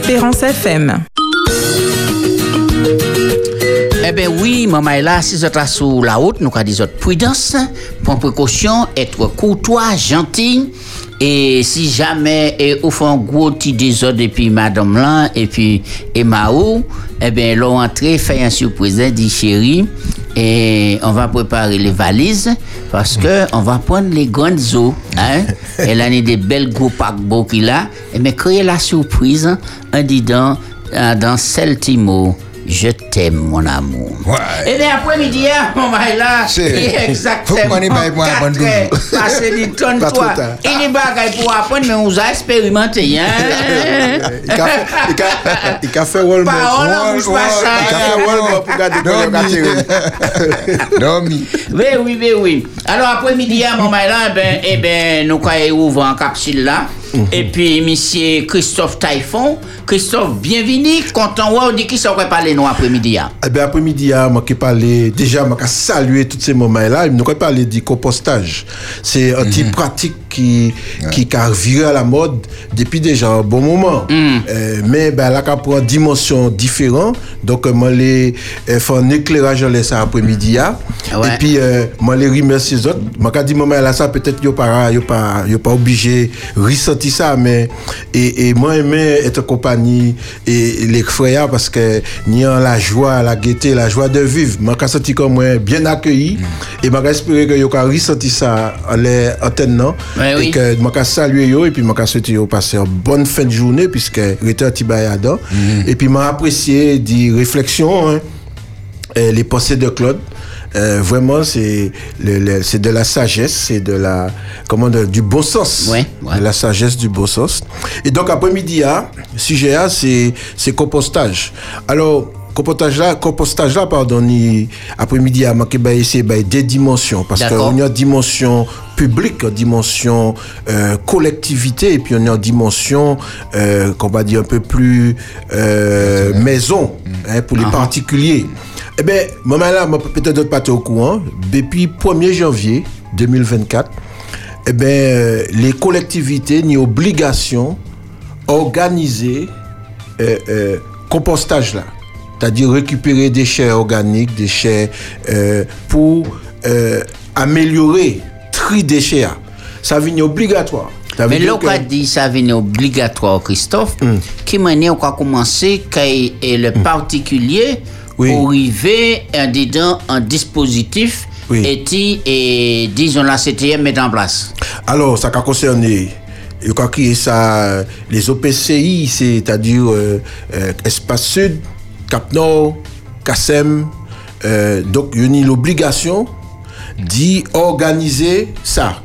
S7: Espérance FM.
S1: Eh bien oui, maman là, si vous sur la route, nous autres prudence, prendre précaution, être courtois, gentil. Et si jamais et au fond gros petit désordre et madame là et puis et Mao, eh bien l'ont entré fait un surprise dit chérie et on va préparer les valises parce que on va prendre les grandes eaux hein. Elle a des belles gros paquebots qu'il a et mais créer la surprise hein, en disant euh, dans celle Timo je t'aime, mon amour.
S2: Ouais.
S1: Et bien après-midi, hein, mon là,
S2: C'est-
S1: exactement.
S2: Faut que m'en ait pas moi apprendre
S1: quatre heures,
S2: toujours.
S1: Passé du
S8: Pas trop
S1: toi. Et les bagailles pour apprendre, mais on vous a expérimenté, hein.
S8: Il a fait- il a- il a fait Walmart.
S1: Parole en bouche pas
S8: Il a fait Walmart pour garder pour le gâter.
S2: Dormi.
S1: Oui, oui, oui, oui. Alors après-midi, mon là, eh ben, eh ben, nous quand ouvre en capsule là.
S2: Mhm.
S1: Et puis, monsieur Christophe Taïfon. Christophe, bienvenue. Content, ouais, on dit qui ça va parler nous après-midi. hein?
S8: Eh bien, après-midi, parler, déjà, je vais saluer tous ces moments-là. Je vais parler du compostage. C'est un type pratique qui, qui a viré à la mode depuis déjà un bon moment. Euh, mais ben, là, prend une dimension différente. Donc, je vais faire un éclairage en ça après-midi. hein.
S1: Ouais.
S8: Et puis, euh, je les remercie les autres. Je vais dire, moment là, ça, peut-être, yo pas, yo pas, yo pas obligé de ressentir ça, mais, et, et moi, aimé être en compagnie et, et les frères parce que, ni en la joie, la gaieté, la joie de vivre. Je me senti comme moi bien accueilli et je espérer que yo ka ressenti ça en les antennes, non?
S1: Ouais,
S8: et
S1: oui.
S8: que je me saluer yo et puis je souhaiter yo passer une bonne fin de journée puisque un petit bayadon. Et puis, m'a apprécié des réflexions, hein, euh, les pensées de Claude. Euh, vraiment, c'est c'est de la sagesse, c'est de la comment du bon sens,
S1: Ouais, ouais.
S8: de la sagesse du bon sens. Et donc après-midi, ah, sujet A, c'est c'est compostage. Alors compostage là, compostage là, pardon, après-midi à manqué bah, c'est bah, des dimensions parce qu'on y a dimension une dimension euh, collectivité et puis on a une dimension euh, qu'on va dire un peu plus euh, maison hein, pour les particuliers. Eh bien, maman là, peut-être d'autres pas au courant, depuis 1er janvier 2024, eh bien, les collectivités ni obligation organiser compostage là. C'est-à-dire récupérer des déchets organiques, des déchets euh, pour euh, améliorer tri déchets. là. Ça vient obligatoire. Ça
S1: Mais l'on
S8: que-
S1: a dit ça vient obligatoire, Christophe. Qui manière on a commencé quand est le particulier
S8: Oui.
S1: pour arriver en dedans un dispositif
S8: Oui.
S1: et qui, et disons la CTM met en place.
S8: Alors, ça a concerné, il a créé ça, les OPCI, c'est-à-dire euh, euh, Espace Sud, Cap Nord, CASEM. euh, donc, il y a l'obligation d'y organiser ça.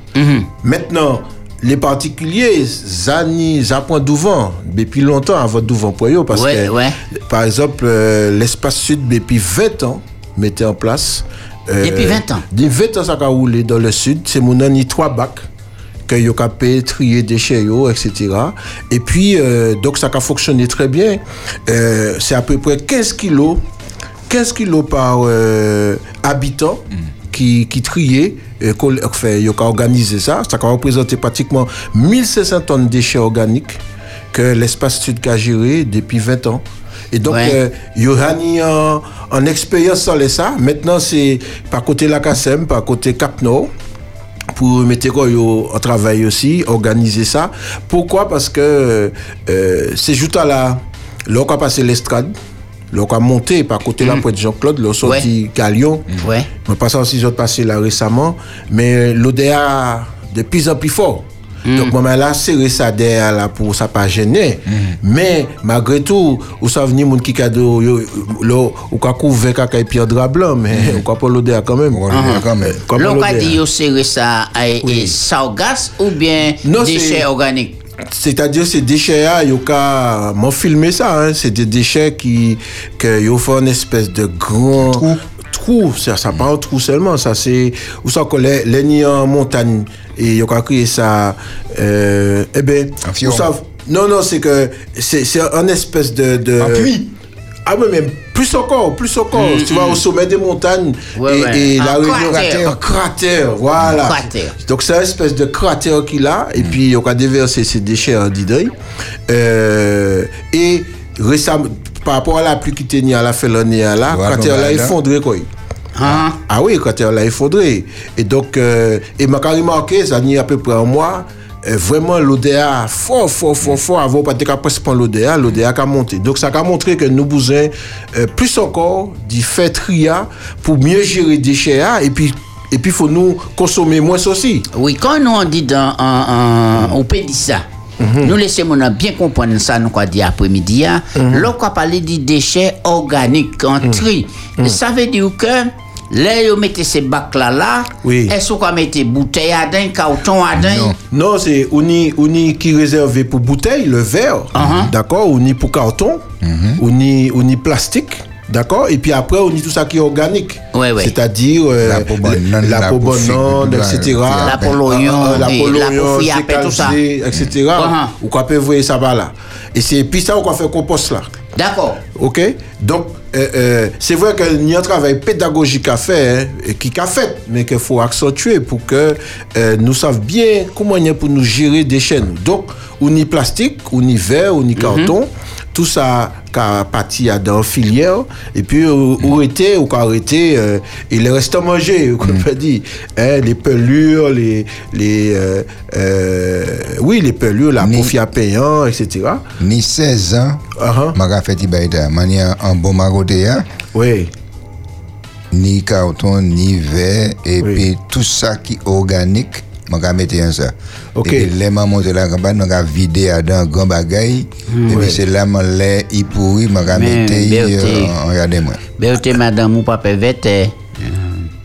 S8: Maintenant, les particuliers, zani, zapon douvent, depuis longtemps avant douvent pour eux, parce
S1: Ouais,
S8: que,
S1: ouais.
S8: par exemple, euh, l'espace sud, depuis 20 ans, mettait en place. euh,
S1: Depuis 20 ans?
S8: Depuis 20 ans, ça a roulé dans le sud. C'est mon ani trois bacs que yo capé trier déchets yo, etc. Et puis euh, donc ça a fonctionné très bien. C'est à peu près 15 kilos, 15 kilos par habitant qui qui triait. Euh, yo a organisé ça. Ça a représenté pratiquement 1500 tonnes de déchets organiques que l'espace sud a géré depuis 20 ans. Et donc,
S1: Ouais.
S8: euh, en, en expérience sur les ça. Maintenant, c'est par côté la CASEM, par côté Cap Nord pour mettre quoi, en travail aussi, organiser ça. Pourquoi? Parce que euh, ces jours là, l'on a passé l'estrade, l'on a monté par côté là, près de Jean-Claude, l'on sorti Galion.
S1: Ouais.
S8: Mais pas ça aussi, j'ai passé là récemment. Mais l'ODA de plus en plus fort. Donc, moi, là, serré ça derrière là pour ça pas gêner. Mais, malgré tout, où ça venir, mon qui cadeau, là, ou qu'a couvert caca et pierre drap blanc, mais, ou qu'a pas l'ODA quand même.
S2: On va quand même.
S8: Comme
S1: L'on a
S8: l'ODA.
S1: dit au serré ça à
S8: Oui.
S1: et sargasse ou bien
S8: Non,
S1: déchets
S8: c'est-
S1: organiques?
S8: C'est-à-dire ces déchets-là, il y a m'ont filmé ça. Hein. C'est des déchets qui que ils font une espèce de grand
S2: Trou.
S8: trou. Ça, ça pas un trou seulement. Ça c'est où ça que les les nids en montagne et il a créé ça. Euh, eh ben, ça- non non c'est que c'est c'est un espèce de de
S2: Un puits.
S8: ah oui, mais Plus encore, plus encore. Tu vois, au sommet des montagnes
S1: Mm, Ouais,
S8: et,
S1: ouais.
S8: et la
S1: Un
S8: Réunion.
S1: cratère.
S8: Un cratère, voilà.
S1: Un cratère.
S8: Donc c'est une espèce de cratère qu'il a,
S1: Mm.
S8: et puis on a déversé ses déchets en Didoy. Euh, et récemment, par rapport à la pluie qui tenait à la fin l'année là,
S2: Ouais,
S8: cratère là effondré quoi.
S1: Hein?
S8: Ah oui, le cratère là effondré. Et donc, euh, et m'a remarqué, ça n'y a à peu près un mois, vraiment l'ODA fort, fort, fort, fort, avant pas de prendre l'ODA, l'ODA a monté. Donc ça a montré que nous besoin euh, plus encore d'y faire tria pour mieux gérer les déchets hein, et puis et puis faut nous consommer moins aussi.
S1: Oui, quand nous on dit dans en, en, au pays ça, nous laissons nous bien comprendre ça, nous quoi dit après-midi. hein. Lorsqu'on parle des déchets organiques en tri, ça veut dire que là, vous mettez ces bacs-là, là,
S8: Oui.
S1: est-ce qu'on mettez bouteille à dingue, carton à dingue?
S2: Non.
S8: Non, c'est on y, on y qui est réservé pour bouteille, le verre,
S1: Uh-huh.
S8: d'accord, on y pour carton, on y, on y plastique. D'accord Et puis après, on y tout ça qui est organique.
S1: Ouais, ouais.
S8: C'est-à-dire euh,
S2: La peau bonne,
S8: la,
S2: la
S8: peau
S2: peau
S8: bonne, etc.
S1: La peau l'oignon,
S8: la peau
S1: la peau
S8: l'oignon, etc. Ou qu'on peut voir ça va là. Et c'est puis ça qu'on fait compost là.
S1: D'accord.
S8: OK? Donc, euh, euh, c'est vrai qu'il y a un travail pédagogique à faire, hein, et qui a fait, mais qu'il faut accentuer pour que euh, nous savions bien comment il y a pour nous gérer des chaînes. Donc, on y plastique, on y verre, on y carton, tout ça qu'a parti à dans filière, et puis on on était, ou arrêté, euh, les restes à manger, comme on dit, hein, les pelures, les, les euh, euh, oui, les pelures, la
S2: Ni-
S8: profit à payant, etc.
S2: Ni 16 ans,
S8: Uh-huh.
S2: m'a fait. Mania en bon hein.
S8: Oui.
S2: ni carton, ni verre, et
S8: Oui.
S2: puis tout ça qui est organique, je vais mettre en ça.
S8: Ok.
S2: Et puis, les mamans de la campagne, je vais vider à dans un grand bagaille, et puis c'est là, je l'ai y pourri, je vais mettre
S1: Berthe.
S2: euh, regardez-moi.
S1: Béoté, madame, ou papa.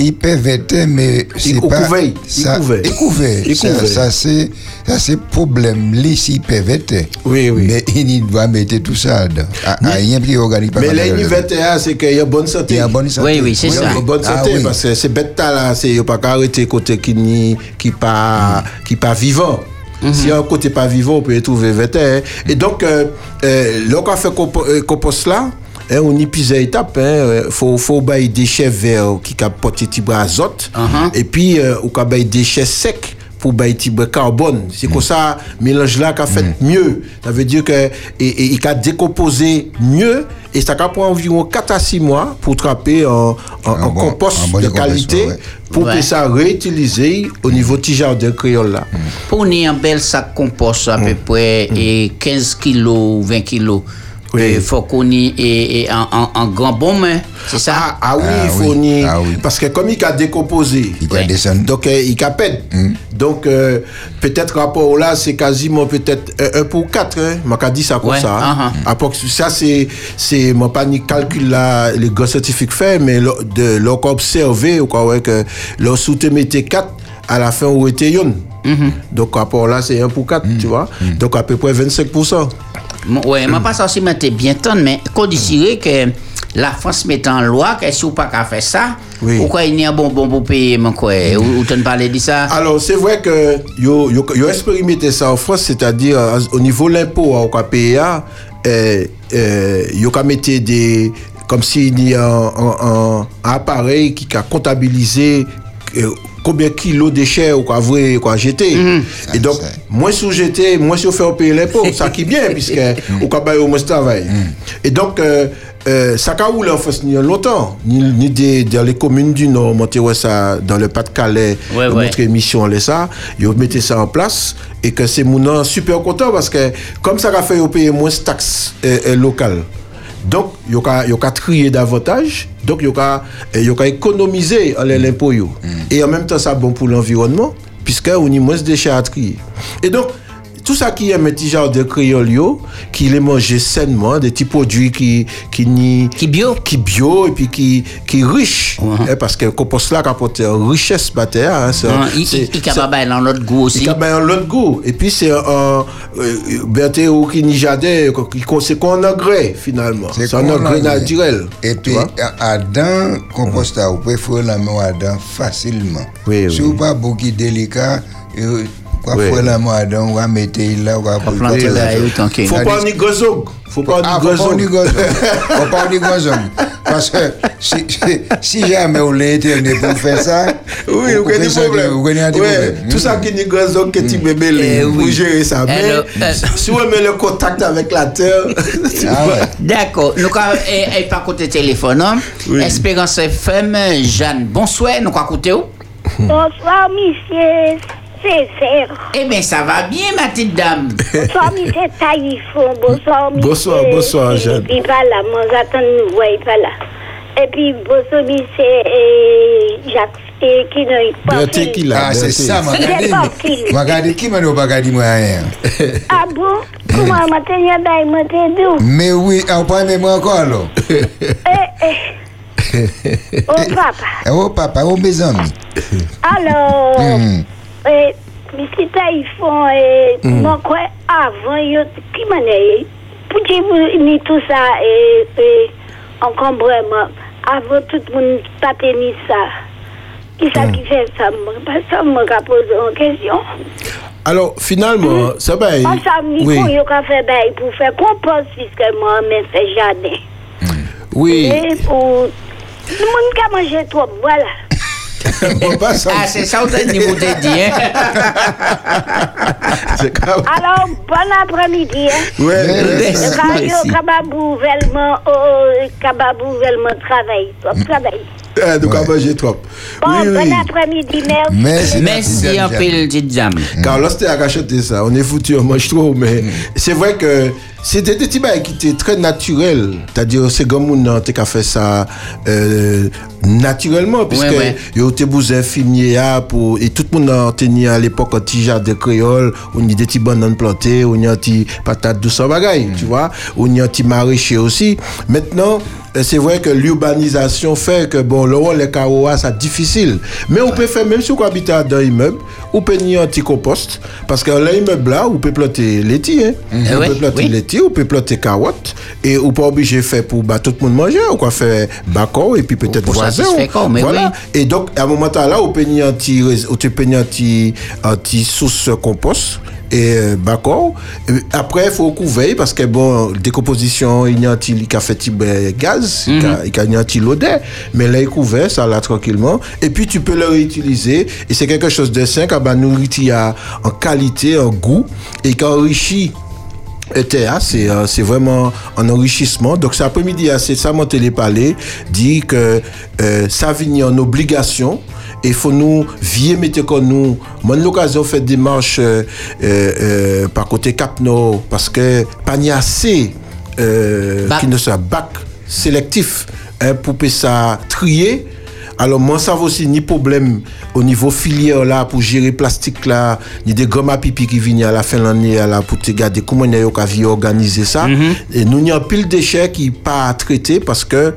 S2: Il peut vêter, mais c'est pas...
S8: couvert, il
S2: ça,
S8: couvert.
S2: il couvert.
S8: Il
S2: Ça,
S8: couvert.
S2: ça, c'est, ça, c'est problème. Lui, s'il peut vêter.
S8: Oui, oui.
S2: Mais il doit mettre tout ça dedans. Rien qui est organique. pas
S8: Mais
S2: comme
S8: là,
S2: ça.
S8: il y c'est qu'il y a bonne santé.
S2: Il y a bonne santé.
S1: Oui, oui, c'est
S8: Il y a
S1: ça.
S8: bonne
S2: Ah,
S8: santé
S2: oui.
S8: parce que c'est bête là, c'est il pas qu'à arrêter côté qui ni qui pas qui pas vivant. Si y a un côté pas vivant, on peut y trouver vétérinaire. Et donc euh, euh, lorsqu'on fait euh, compost là, hein, on y pise étape, hein, euh, faut faut bailler des déchets verts qui captent petit bras azote
S1: Mhm.
S8: et puis euh, ou ka bailler des déchets secs pour bailler bras carbone. C'est comme ça mélange là qu'a fait mieux. Ça veut dire que il a décomposé mieux et ça prend environ 4 à 6 mois pour trapper en, en,
S2: Un
S8: en
S2: bon-
S8: compost
S2: un bon
S8: de qualité
S2: ouais.
S8: pour
S1: Ouais.
S8: que ça réutiliser au niveau petit jardin créole là.
S1: Pour nous, un bel sac compost à peu près et 15 kilos ou 20 kilos.
S8: Oui.
S1: Il faut qu'on y ait et en, en, en grand bon main. C'est ça?
S8: Ah, ah oui,
S2: Ah
S8: il faut
S2: oui,
S8: ni-
S2: ah oui.
S8: parce que comme il a décomposé,
S2: Il doit descendre.
S8: donc euh, il capète. Donc euh, peut-être rapport là c'est quasiment peut-être un, un pour quatre. Hein. M'a dit ça comme
S1: Ouais,
S8: ça. hein. Approx- Ça c'est c'est mon pas ni calcul là les gars scientifiques fait mais de leur observer ou quoi ouais que mettez 4 à la fin où était yon. Donc rapport là c'est 1 pour 4, tu vois. Donc à peu près 25%.
S1: Ouais, moi pas aussi mettre bien temps, mais qu'on déciderait que la France met en loi que si ou pas qu'à faire ça,
S8: Oui.
S1: pourquoi il y a un bonbon pour payer, mon quoi? Ou, ou tu ne parlais de ça?
S8: Alors, c'est vrai que yo, yo, yo expérimenté ça en France, c'est-à-dire euh, au niveau de l'impôt au KPA, euh, euh, yo mette des comme s'il y a un, un- un appareil qui a comptabilisé euh, combien de kilos de déchets ou quoi vrai quoi jeter et donc moins sous jeter moins sur faire payer l'impôt ça qui est bien puisque au cas au moins travail. Et donc euh, euh, ça a roulé en France ni longtemps ni, ni des, dans les communes du Nord monter ouais, ça dans le Pas-de-Calais
S1: Ouais, ouais.
S8: notre émission là ça ils mettez ça en place et que c'est mon super content parce que comme ça a fait ils payer moins de taxes euh, euh, locales donc, il y a trier davantage, donc il y a économiser l'impôt. yo. Et en même temps, ça bon pour l'environnement, puisque on y moins de déchets à trier. Et donc, tout ça qui est un petit genre de créole, yo, qui les mange sainement, des petits produits qui, qui, ni,
S1: Qui bio?
S8: qui bio et puis qui, qui riche.
S1: Ouais.
S8: Hein, parce que le compost là apporte une richesse terre. Hein, c'est-
S1: il
S8: c'est-
S1: capable dans l'autre goût aussi.
S8: il y a bien l'autre goût. Et puis, c'est un. euh, Berthe ou qui n'y jardin, qui- c'est qu'on engrais, finalement. C'est un engrais naturel.
S2: Et puis, à dans compost, vous pouvez faire la main à dedans facilement.
S8: Oui,
S2: Si
S8: oui.
S2: vous pas beaucoup délicat, euh, Quoi
S8: Ouais.
S2: faire là, moi, donc, on va mettre là, on va
S1: planter là, qu'il-
S8: Faut pas ni gozog. Faut pas
S2: Ah,
S8: ni
S2: faut pas
S8: gozog.
S2: ni gozog. Faut pas ni gozog. Parce que si, jamais on l'a été pour faire ça,
S8: Oui, vous
S2: faites
S8: avez des
S2: ça,
S8: problèmes.
S2: Vous connaissez des
S8: Ouais,
S2: problèmes.
S8: Tout ça qui n'est gozog, que tu bébé,
S1: Eh
S8: les-
S1: oui.
S8: vous gérez ça.
S1: Euh,
S8: si vous mettez le contact avec la terre,
S2: Ah.
S1: D'accord. Nous avons et, et par côté téléphone, hein.
S8: Oui.
S1: Espérance FM, Jeanne, bonsoir, nous avons écouté où?
S9: Bonsoir, monsieur.
S1: Eh bien, ça va bien, ma petite dame.
S9: Bonsoir, monsieur Taïfon. Bonsoir, monsieur.
S8: Bonsoir, bonsoir, Jeanne.
S9: Et puis, voilà, moi, j'attends nous voir, pas là. Et puis, bonsoir, monsieur et Jacques. Et qui n'a pas
S8: Berthe qui l'a.
S2: Ah, c'est ça, m'a
S9: C'est
S2: regardé.
S9: pas qu'il.
S2: M'a regardé qui m'a dit pas regardé moi rien.
S9: Ah bon? Comment m'a tenu à moi t'es
S2: Mais oui, on prend même moi encore alors.
S9: Eh, eh. Oh, papa.
S2: Oh papa, oh mes amis.
S9: Alors, Eh, monsieur Taïfon, eh, moi, quoi, avant, yo, qui m'a dit, pour dire ni tout ça, et, et encombrement, avant tout le monde pas tenir ça. Qui ça qui fait ça? Moi, Parce que moi, je pose une question.
S8: Alors, finalement, ça va.
S9: On s'amuse,
S8: Oui,
S9: oui. qu'on fait bail pour faire compost, puisque moi, mais c'est jardin.
S8: oui.
S9: Et pour. Le monde qui a mangé trop, voilà.
S8: On passe à-
S1: Ah, c'est ça, dit, hein.
S8: c'est grave.
S9: Alors, bon après-midi, hein.
S8: Ouais, ouais.
S1: Merci,
S9: Radio
S1: merci.
S9: Kababou Velman, oh, Kababou Velman travail, toi, travail.
S8: Ah, Donc, on va manger trop.
S9: Bon,
S8: Oui, oui.
S9: bon après-midi, merci.
S2: Merci.
S1: Merci un peu, petite dame.
S8: Carlos t'es à acheter ça. On est foutu, on mange trop. Mais c'est vrai que c'était des petits qui étaient très naturels. C'est-à-dire, c'est comme on a fait ça euh, naturellement. Puisque
S1: Ouais, ouais.
S8: il y a eu des bousins infirmiers là pour, et tout le monde a tenu à l'époque un petit jardin créole. On y a des petits bananes plantées, on y a des patates douces en bagaille, tu vois. On y a des maraîchers aussi. Maintenant, euh, c'est vrai que l'urbanisation fait que bon, le rôle les carreaux, c'est difficile. Mais on peut faire, même si on habite dans un immeuble, on peut nier un petit compost. Parce que l'immeuble là, on peut planter laitier. Hein?
S1: Eh
S8: On
S1: oui,
S8: peut planter
S1: oui.
S8: On peut planter carottes. Et on peut obligé de faire pour bah, tout le monde manger. On peut faire bacon et puis peut-être
S1: Pour
S8: voisin.
S1: satisfaire corps, mais
S8: voilà.
S1: oui.
S8: Et donc, à un moment là, on peut nier un petit, rés- on peut nier un petit, un petit sauce compost et euh, bacon. Et Après, il faut couvrir parce que bon, décomposition, il y a un petit qui a gaz, il y a- il y a un petit l'odeur. Mais là, il couvert, ça là tranquillement. Et puis, tu peux le réutiliser. Et c'est quelque chose de sain, car bah, nourriture en qualité, en goût et qui enrichit ETA, c'est euh, c'est vraiment un enrichissement. Donc, cet après-midi, hein, c'est ça, mon télépalais dit que euh, ça vient en obligation. Et il faut nous vier mettre comme nous. Moi, j'ai l'occasion de faire des marches euh, euh, euh, par côté Cap Nord parce que pas assez euh, qui ne soit bac sélectif hein, pour ça trier. Alors, moi, ça va aussi ni problème au niveau filière là pour gérer plastique là, ni des gommes à pipi qui viennent à la fin de l'année là pour te garder comment on a qu'à organiser ça. Et nous, il y a pile déchets qui pas à traiter parce que euh,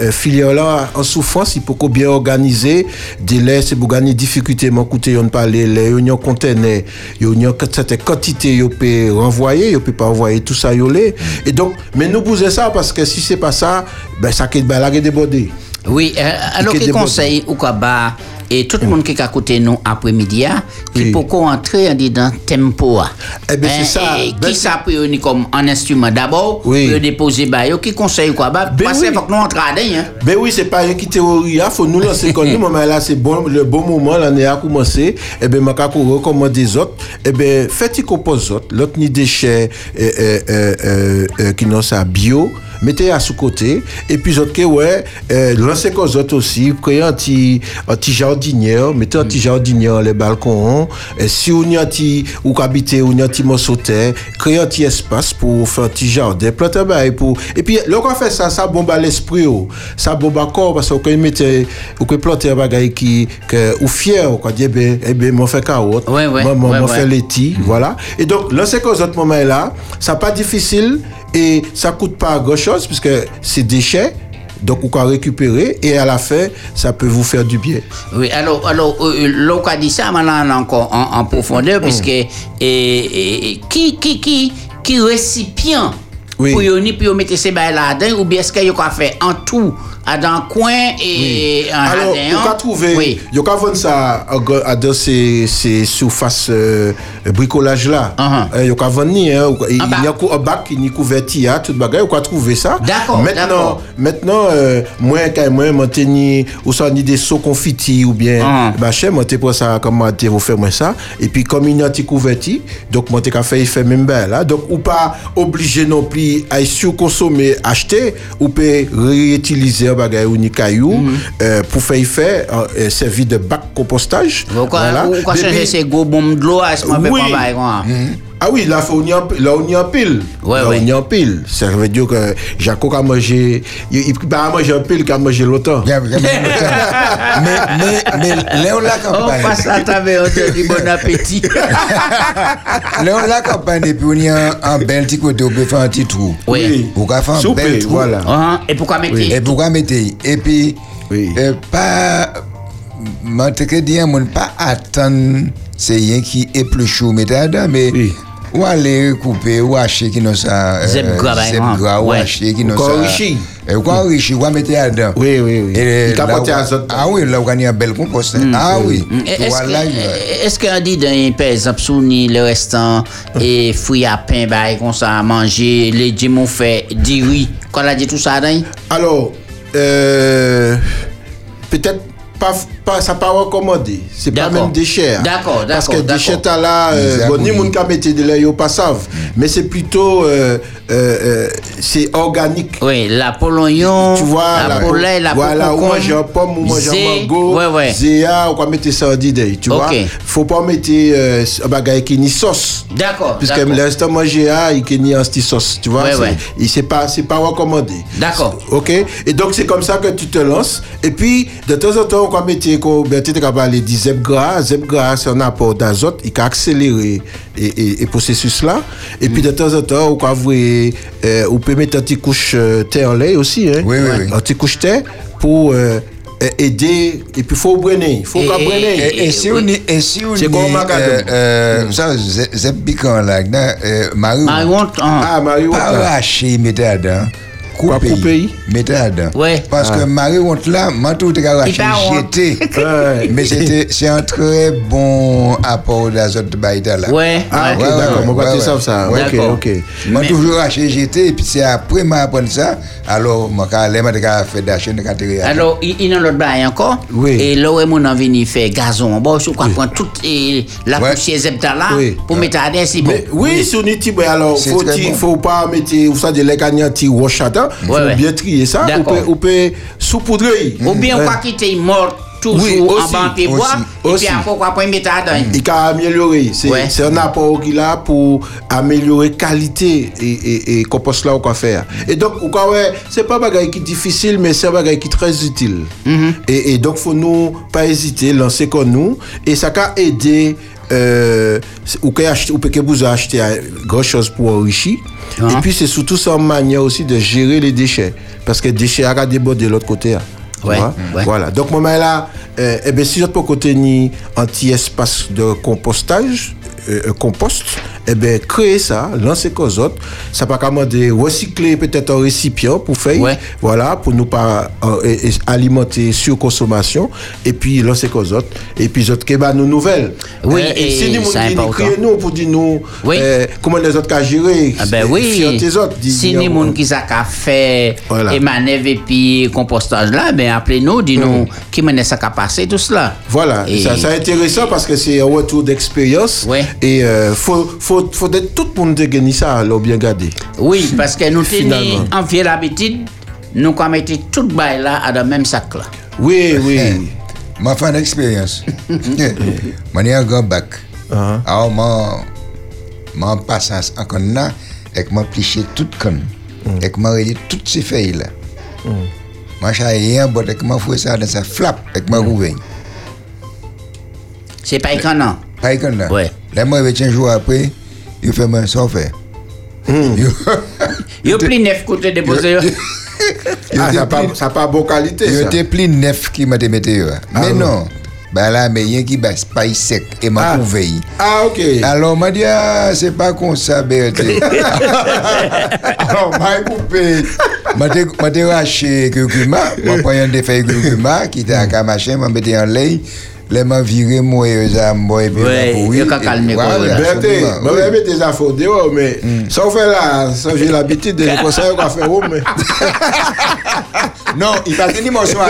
S8: euh, filière là en souffrance, il faut bien organiser. Délai, c'est pour gagner difficulté, mon côté, on parle, les unions conteneurs, il y a une certaine quantité, il peut renvoyer, il peut pas envoyer tout ça, yolé. Et donc, mais nous bouger ça parce que si c'est pas ça, ben ça peut ben, débordé.
S1: Oui, euh, alors
S8: déborde.
S1: conseil ou quoi bah et tout le monde qui est à côté nous après-midi, ah, qui
S8: Oui.
S1: peut entrer en dedans tempo. ah.
S8: Eh ben, c'est ça.
S1: Et
S8: Ben,
S1: qui ça venir comme un instrument d'abord,
S8: Oui.
S1: déposer bah, yo, qui conseille quoi bah,
S8: Ben
S1: parce qu'il
S8: oui.
S1: faut que nous entrons. Hein.
S8: Ben oui, c'est pas qui théorie, il faut nous lancer comme nous, mais là c'est bon, le bon moment, l'année a commencé, et ben ma kako recommande des autres, et ben faites y compose autres, l'autre ni déchets euh, euh, euh, euh, euh, qui n'ont ça bio, mettez à sous côté, et puis autres que ouais, euh, lancez comme autres aussi, créez un petit, un petit jardinière, mettez un petit jardinière les balcons, et si on y a un petit, ou qu'habiter, ou y a un petit morceau de terre, créez un petit espace pour faire un petit jardin, planter et pour, et puis, lorsqu'on fait ça, ça bombe à l'esprit, oh. ça bombe à corps, parce qu'on mettre, on peut planter un bagage qui, que, ou fier, on dire, eh ben, eh ben, m'en fait carotte,
S1: Ouais, ouais,
S8: moi,
S1: ouais,
S8: m'en
S1: ouais.
S8: fait laiti, voilà. Et donc, c'est qu'aux autres moments là, ça pas difficile, et ça coûte pas grand chose, puisque c'est déchets, donc on peut récupérer, et à la fin, ça peut vous faire du bien.
S1: Oui, alors, alors euh, l'on a dit ça maintenant encore en, en
S8: Mm.
S1: profondeur, puisque et, et- qui, qui, qui, qui récipient
S8: Oui.
S1: pour yon mettre ces bails là-dedans, ou bien est-ce qu'il y a fait en tout à dans coin et un
S8: Alors,
S1: jardin,
S8: peut trouver,
S1: Oui.
S8: on peut vendre ça à, dans ces, ces surfaces euh, bricolage là.
S1: Uh-huh.
S8: On peut vendre ni, hein, il
S1: En bas.
S8: y a un bac qui n'y couverti, hein, tout bagage, on peut trouver ça.
S1: D'accord,
S8: Maintenant, maintenant, euh, moi, quand moi, moi, ni, ou ça, ni des sauts confiti ou bien,
S1: Uh-huh.
S8: bah, chez moi, t'es pour ça, comment t'es, vous faites moi ça. Et puis, comme il y a couverti, donc, qu'à faire, il fait même bien, là. Donc, ou pas obligé non plus à surconsommer, acheter, ou peut réutiliser un bagage ou ni caillou,
S1: Mm-hmm.
S8: euh, pour faire, fait, euh, servir de bac compostage.
S1: Pourquoi
S8: Voilà.
S1: changer ces gros bombes de l'eau à ce moment
S8: Oui.
S1: pas quoi.
S8: Ah oui, là, faut y en- là, on y en pile.
S1: Ouais,
S8: là,
S1: ouais.
S8: on y en pile. Ça veut dire que Jaco a mangé, il, peut pas manger un pile
S2: bien, bien, bien. mais, mais, mais, Léon la
S1: On
S2: campagne.
S1: passe à travers, on te dit bon appétit.
S2: Léon la campagne, et puis on y a un bel petit côté, on peut faire un petit trou.
S1: Oui.
S2: Vous pouvez faire un bel trou.
S8: voilà.
S1: Hein, Et pourquoi mettre
S2: Et pourquoi mettre Et puis,
S8: Oui.
S2: euh, pas. Dire, mon pas attendre, c'est rien qui est plus chaud, mais mais.
S8: Oui.
S2: Ou aller couper, ou acheter qui n'ont ça.
S1: Zep exemple.
S2: gras, ou acheter qui
S8: quoi
S2: ça. ou quoi enrichi, ou mettre dedans.
S8: Oui, oui, oui.
S2: Et
S8: Il azote.
S2: Ah oui, là y a un bel compost. hein. Ah oui.
S1: Mm,
S2: Tu
S1: Est-ce qu'on dit, sous ni le restant et fruits à pain, bah, comme ça, à manger, les on fait riz, qu'on a dit tout ça,
S8: Alors, euh, peut-être pas, pas, ça pas recommandé. C'est pas
S1: D'accord.
S8: même déchets. hein.
S1: D'accord,
S8: Parce que t'as là, euh, bon, ni moun ka mette de l'ail au pas savent. Mais c'est plutôt, euh, euh, euh, c'est organique.
S1: Oui, la polognon,
S8: Tu vois,
S1: la polée, la
S8: voilà, ou manger un pomme, ou manger un mango,
S1: Ouais, ouais.
S8: zéa, ou quoi mettre ça en d'idée, tu vois.
S1: Ok.
S8: Faut pas mettre euh, un bagage qui ni sauce.
S1: D'accord.
S8: Puisque l'instant manger ah, il n'y a un sauce, tu vois.
S1: Ouais,
S8: c'est,
S1: ouais.
S8: et c'est pas, c'est pas recommandé.
S1: D'accord.
S8: Ok? Et donc c'est comme ça que tu te lances. Et puis de temps en temps, ben, gras. Zep gras, c'est un apport d'azote, il peut accélérer et, et, et processus là. Et puis de temps en temps, on va voir, on peut mettre un petit couche thé en lait aussi, hein.
S2: Oui, oui, oui.
S8: Un petit couche thé pour euh, euh, aider. Et puis faut il faut qu'on
S1: et-
S8: brainer.
S2: Et, et si on et si on
S8: C'est comme
S2: euh, ça, c'est c'est piquant là, euh, Marie,
S1: hein.
S8: Ah,
S2: dedans.
S8: Quoi, couper?
S2: Mettez dedans.
S1: Ouais.
S2: Parce que Marie honte là, moi tout arraché, jeté. Mais c'était, c'est un très bon apport d'azote de Baïda là.
S1: Ouais.
S8: Ah, ok,
S1: ouais.
S8: d'accord. Mon
S2: ouais, ouais.
S8: ça.
S2: Ouais.
S8: Ok,
S1: D'accord.
S8: ok.
S1: Mais-
S2: toujours arraché, jeté, et puis c'est après moi apprendre ça, alors moi quand aller, moi fait d'achat de catégorie.
S1: Alors, il y a l'autre bail encore?
S8: Oui.
S1: Et là où on a venu faire gazon, bon, je crois qu'on toute et la poussière zepta là
S8: Oui.
S1: pour mettre à des si bon.
S8: Oui, petit, ben alors,
S2: C'est
S8: faut, pas mettre, vous savez, les gagnants, ti faut
S1: Ouais,
S8: bien trier ça, on peut, on peut saupoudrer.
S1: Ou bien on va quitter mort toujours
S8: Oui,
S1: en
S8: aussi,
S1: bas pied bois, et puis après on va mettre à dedans.
S8: Il peut améliorer. C'est
S1: Ouais.
S8: un apport qu'il a pour améliorer qualité et, et, et compost là, on peut faire. Et donc, c'est pas un bagage qui est difficile, mais c'est un bagage qui est très utile. et, et donc, faut nous pas hésiter, lancer comme nous. Et ça peut aider, euh, ou que acheter, ou que vous acheter grand chose pour enrichir.
S1: Ah.
S8: Et puis, c'est surtout une manière aussi de gérer les déchets. Parce que les déchets, à déborder de l'autre côté. hein.
S1: Ouais, ouais.
S8: Voilà. Donc, moi, là, euh, eh ben, si je peux contenir un petit espace de compostage, euh, euh, compost, eh ben, créer ça, lancer qu'aux autres. Ça pas commander, recycler peut-être un récipient pour faire,
S1: Ouais.
S8: voilà, pour nous pas euh, et- et alimenter sur consommation, et puis lancer qu'aux autres. Et puis, autres, qui nos nouvelles.
S1: Oui,
S8: Euh,
S1: et
S8: si nous, nous,
S1: important.
S8: créer nous pour dire nous,
S1: Oui.
S8: euh, comment les autres qu'à gérer.
S1: Ah ben
S8: euh,
S1: oui,
S8: autres. dis-
S1: si
S8: dis-
S1: les gens qui ça qu'a fait
S8: Voilà.
S1: et manève et puis compostage là, ben appelez-nous, dis-nous qui mène ça qu'a passé tout cela.
S8: Voilà,
S1: Et-
S8: ça, c'est intéressant parce que c'est un retour d'expérience.
S1: Ouais.
S8: Et euh, faut, faut, faut d'être tout le monde de gagner ça, alors bien gardé.
S1: Oui, parce que nous tenons en vieille habitude, nous mettre tout bail là à le même sac là.
S8: Oui, oui.
S2: M'a fait une expérience. Moi, j'ai un grand bac.
S8: Uh-huh.
S2: Alors, moi, moi, passe en conne là, et que moi, pliché toute conne.
S8: Mm.
S2: Et que réduit toutes ces feuilles là. Moi, j'ai rien, et que moi, fouet ça dans sa flap, et que moi, rouvre.
S1: C'est pas éconnant.
S2: Pas conne là.
S1: Ouais.
S2: Là, moi, un jour après, il fait moi, ça fait.
S8: Mm.
S1: Yo plus neuf côté déposé. yo.
S8: Ah, ça n'a pas, ça a pas bonne qualité,
S2: Il
S8: ça.
S2: était plus neuf qui m'a démetté. Mais
S8: Ah,
S2: non, bah là, mais rien qui bat paille sec et m'a
S8: Ah. Ah, ok.
S2: Alors, m'a dit, ah, c'est pas comme ça, Berthe. Alors, m'a coupé. M'a te- m'a te raché curcuma. M'a pris un défait curcuma qui était à Kamachin, m'a mis en lait. Là, m'a viré moi, ça m'a et puis couru.
S1: il y a
S2: absolument,
S8: moi,
S2: oui.
S8: je mettre des infos dehors, mais ça on fait là, ça j'ai l'habitude de les conseiller qu'on fait au mais.
S2: Non, il va tenir mon soin.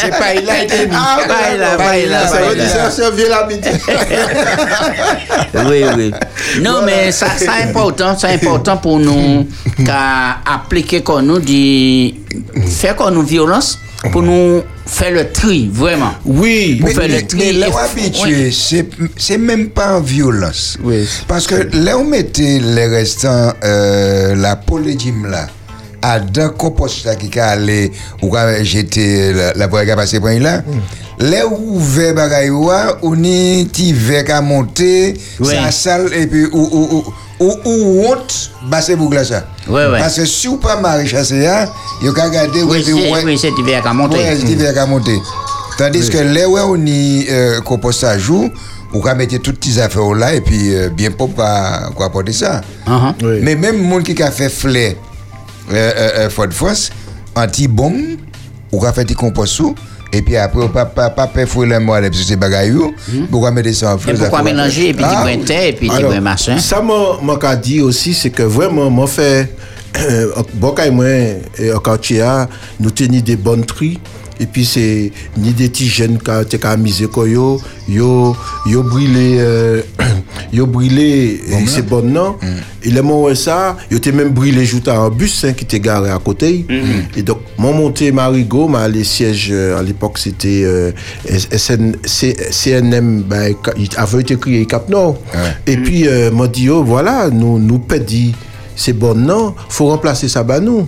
S2: C'est pas il a été mis.
S8: Ah,
S1: Pas il a, pas il a,
S8: Ça
S1: pas
S8: veut dire ça, c'est vieux l'habitude.
S1: Oui, oui. Non, mais ça, ça important, c'est important pour nous qu'à appliquer qu'on nous dit, faire qu'on nous violence, pour nous faire le tri, vraiment.
S8: Oui,
S1: Pour
S2: Mais,
S1: faire
S2: mais,
S1: le tri.
S2: mais là, habitué, c'est c'est même pas en violence.
S8: Oui.
S2: Parce que là, on mettait les restants, euh, la polégime là, à d'un compost là qui a allé, ou quand j'étais, la, la voie qui a passé par là, là où ouvert bagaille on est petit verre qui a monté,
S1: Oui.
S2: c'est la salle, et puis, ou, ou, ou, ou, ou honte, pour ça.
S1: Ouais, ouais.
S2: Parce que si ou pas maraîcher, hein, il y a qu'à regarder,
S1: Oui,
S2: ouais, ouais,
S1: oui, c'est hiver.
S2: Ouais, c'est hiver monté. Tandis que là où on y euh, compost à jour, on va mettre toutes les affaires là et puis euh, bien propre quoi quoi apporter ça.
S1: Uh-huh.
S8: Oui.
S2: Mais même monde qui a fait flair euh, euh, euh, Fort France, anti-bombe, on va faire des compost sous et puis après on pas pas pas perforer les moelle parce que c'est bagaillou, pourquoi mettre ça en
S1: Et
S2: feu
S1: pourquoi mélanger, et puis tu
S2: Ah,
S1: prends terre, et puis tu
S8: Alors,
S1: prends machin?
S8: Ça m'a m'a qu'a dit aussi, c'est que vraiment, moi fait, bon, quand moi, et au quartier, nous tenons des bonnes tris. Et puis c'est ni des petits jeunes qui ont quoi. Yo yo yo brûlé euh, yo brûlé et c'est bon non? Et le moment ça yo même brûlé juste un bus hein, qui était garé à côté. Et donc mon monté Marigot m'a les sièges euh, à l'époque c'était euh, CNM ben, il avait été créé Cap Nord. Et puis euh, m'a dit oh voilà nous nous pédit c'est bon non? Faut remplacer ça bah nous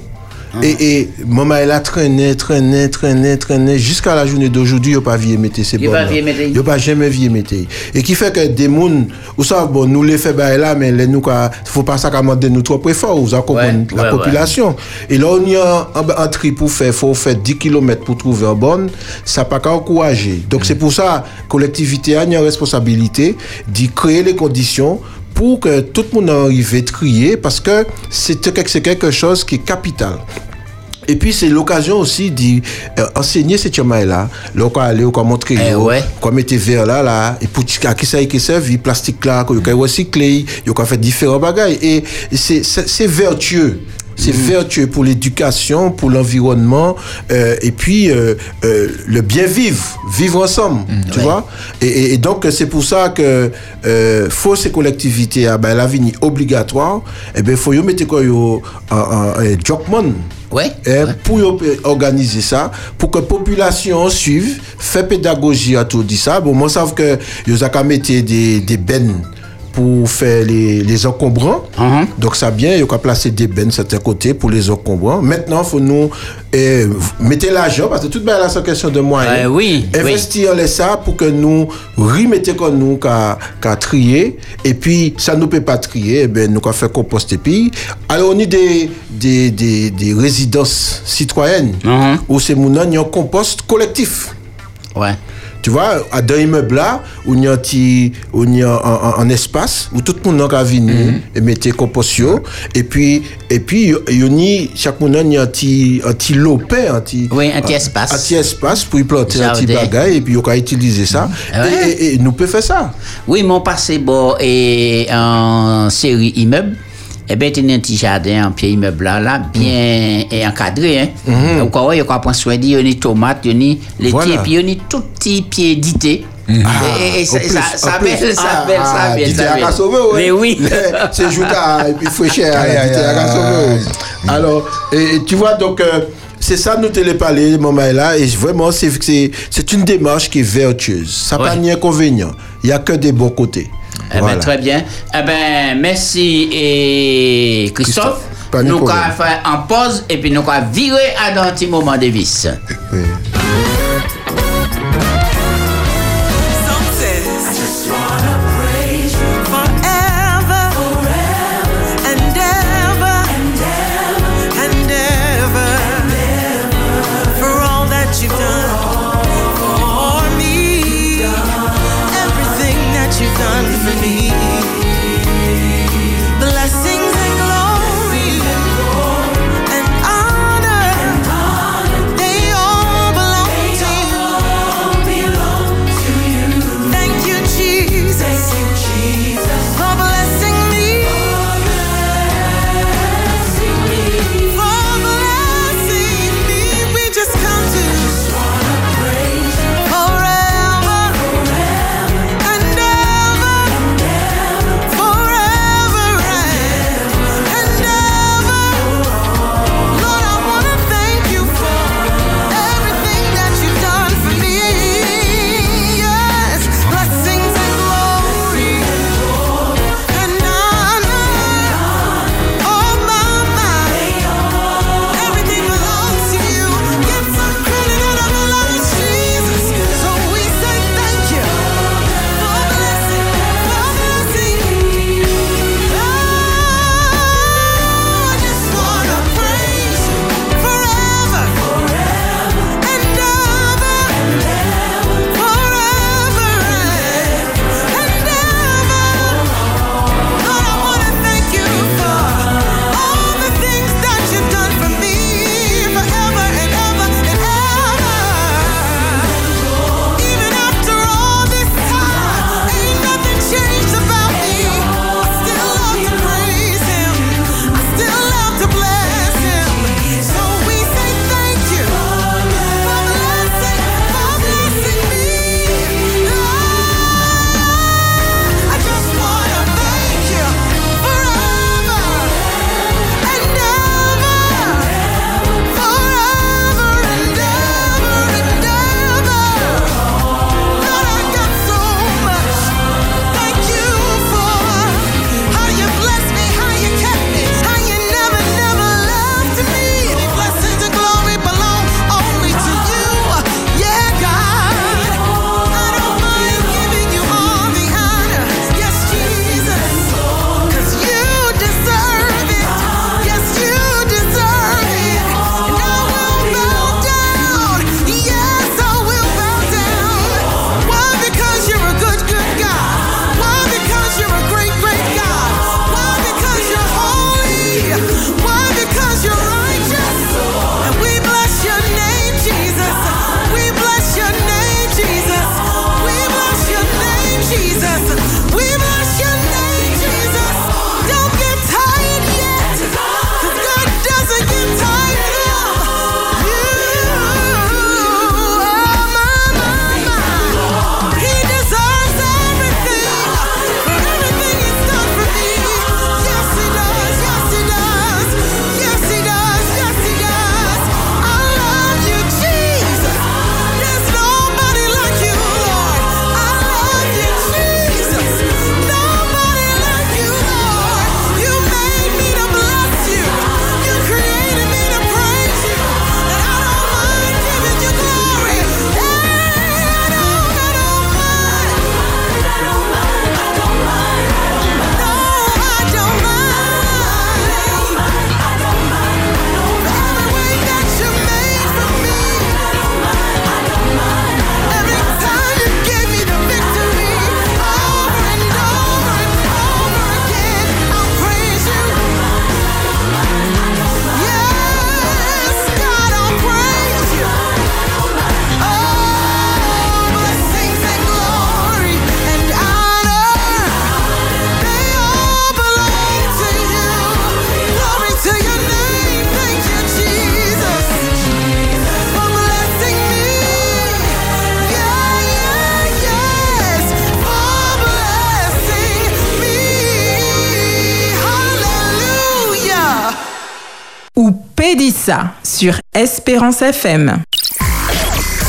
S8: et, et maman elle a traîné, traîné, traîné, traîné jusqu'à la journée d'aujourd'hui, il n'a pas vu mettre ces bonnes. Il n'a pas jamais vu mettre. Et qui fait que des gens, ou ça, bon, nous les fait bah, là, mais les nous, il faut pas ça commander nous trop fort, vous comprenez
S1: Ouais,
S8: la
S1: ouais,
S8: population. Et là, on y a un, un tri pour faire, faut faire 10 km pour trouver un bon, ça n'a pas qu'à encourager. Donc c'est pour ça, collectivité a une responsabilité d'y créer les conditions pour que tout le monde arrive à trier parce que c'est quelque chose qui est capital. Et puis c'est l'occasion aussi d'enseigner ces chemins là, on aller on montrer
S1: Eh ouais.
S8: qu'on mettre verre là là et pour à qui ça qui servi plastique là qu'on peut recycler, on faire différents bagages et c'est vertueux. C'est vertueux pour l'éducation, pour l'environnement, euh, et puis euh, euh, le bien vivre, vivre ensemble, tu
S1: ouais.
S8: vois. Et, et- et donc c'est pour ça que euh, faut ces collectivités, ah, ben, la vie obligatoire, et ben faut y mettre quoi yo un, un, un jobman.
S1: Ouais.
S8: Eh, pour organiser ça, pour que la population suive, fait pédagogie à tout dit ça. Bon, moi, savent que ils ont qu'à mettre des, des bennes pour faire les, les encombrants.
S1: Mhm.
S8: Donc, ça bien, ils ont qu'à placer des bennes certains côtés pour les encombrants. Maintenant, faut nous eh, mettre l'argent, parce que tout bien là, c'est question de moyens.
S1: Euh, oui, oui.
S8: Investir les ça pour que nous remettons comme nous qu'à trier. Et puis, ça nous peut pas trier, eh ben, nous qu'à faire compost et puis. Alors, on a des, des, des, des résidences citoyennes
S1: Mhm.
S8: où c'est mon compost collectif.
S1: Ouais.
S8: Tu vois, à dans immeuble là, où il y a un petit, où il y a un, un- un espace où tout le monde a venir et mettre compost et puis et puis il y a chaque monde il y a un petit un petit lopin, un petit
S1: Oui, un petit espace.
S8: un petit espace pour y planter un petit bagage et puis on peut utiliser ça.
S1: Ouais.
S8: Et, et- et nous peut faire ça.
S1: Oui, mon passé bon et en série immeuble. Eh bien, tu as un petit jardin en pied immeuble là, là bien et encadré. Hein. Donc, ouais, il y a quoi soin dit, il y a des tomates, il y a les
S8: Voilà.
S1: et puis il y a tout petits pieds d'été. Et, et- et ça, belle, ça
S8: Ah,
S1: belle, ça
S8: ah,
S1: belle, ça belle.
S8: Ouais.
S1: Mais oui.
S8: c'est Jouta et puis Fréchère. Alors, et, tu vois, donc, euh, c'est ça nous téléparler, moment là, et vraiment, c'est, c'est, c'est une démarche qui est vertueuse. Ça n'a
S1: Ouais.
S8: pas ni inconvénient. Il n'y a que des bons côtés.
S1: Eh ben, très bien. Eh ben, merci et Christophe. Nous allons faire en pause et puis nous allons virer à un petit moment de vis.
S8: Oui.
S7: Ça sur Espérance FM.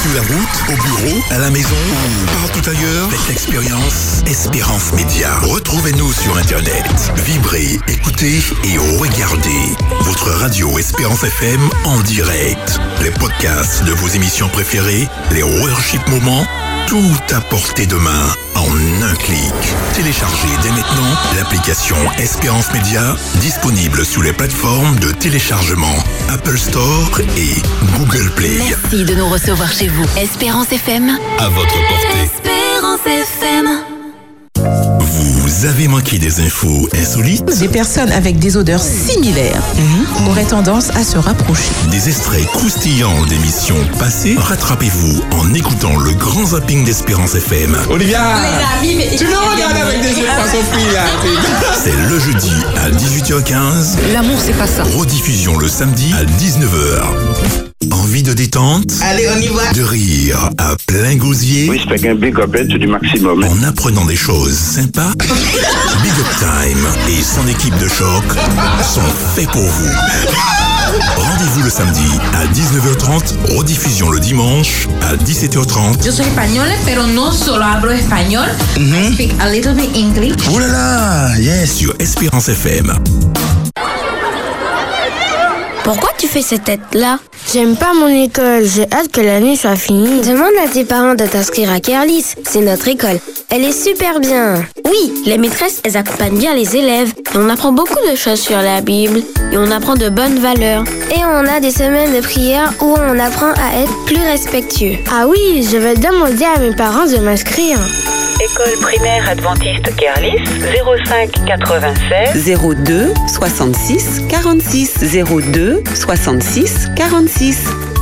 S10: Sur la route, au bureau, à la maison ou partout ailleurs, faites l'expérience Espérance Média. Retrouvez-nous sur Internet. Vibrez, écoutez et regardez votre radio Espérance FM en direct. Les podcasts de vos émissions préférées, les worship moments, tout à portée de main en un clic. Téléchargez dès maintenant l'application Espérance Média disponible sous les plateformes de téléchargement Apple Store et Google Play.
S11: Merci de nous recevoir chez vous. Espérance FM.
S10: À votre portée.
S11: Espérance FM.
S10: Vous avez manqué des infos insolites
S12: Des personnes avec des odeurs similaires auraient tendance à se rapprocher.
S10: Des extraits croustillants d'émissions passées Rattrapez-vous en écoutant le grand zapping d'Espérance FM.
S13: Olivia Tu nous regardes avec des yeux pas
S10: C'est le jeudi à 18h15.
S11: L'amour, c'est pas ça.
S10: Rediffusion le samedi à 19h. Envie de détente
S13: Allez, on y va
S10: De rire à plein gosier
S14: Oui, c'est un big up du maximum.
S10: En apprenant des choses sympas Big Up Time et son équipe de choc sont faits pour vous. Rendez-vous le samedi à 19h30, rediffusion le dimanche à 17h30.
S15: Yo soy española, pero no solo hablo español. I speak a little bit English.
S10: Oh là là, yes, sur Espérance FM.
S16: Pourquoi tu fais cette tête-là J'aime pas mon école, j'ai hâte que l'année soit finie. Demande à tes parents de t'inscrire à Kerlis, c'est notre école. Elle est super bien. Oui, les maîtresses, elles accompagnent bien les élèves. Et on apprend beaucoup de choses sur la Bible. Et on apprend de bonnes valeurs. Et on a des semaines de prière où on apprend à être plus respectueux. Ah oui, je vais demander à mes parents de m'inscrire.
S17: École primaire adventiste Kerlis 05 96
S18: 02 66 46 02 66 46.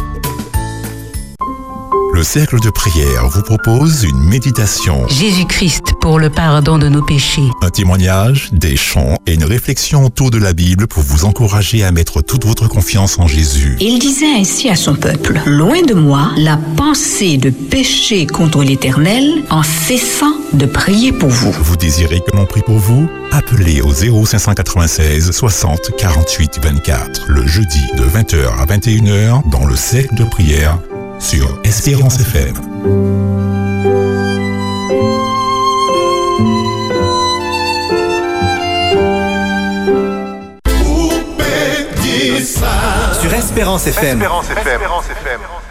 S10: Le cercle de prière vous propose une méditation,
S19: Jésus-Christ pour le pardon de nos péchés.
S10: un témoignage, des chants et une réflexion autour de la Bible pour vous encourager à mettre toute votre confiance en Jésus.
S19: Il disait ainsi à son peuple, Loin de moi la pensée de pécher contre l'Éternel en cessant de prier pour vous.
S10: Vous désirez que l'on prie pour vous? Appelez au 0596 60 48 24 le jeudi de 20h à 21h dans le cercle de prière sur Espérance FM.
S20: Sur Espérance FM.
S21: Ne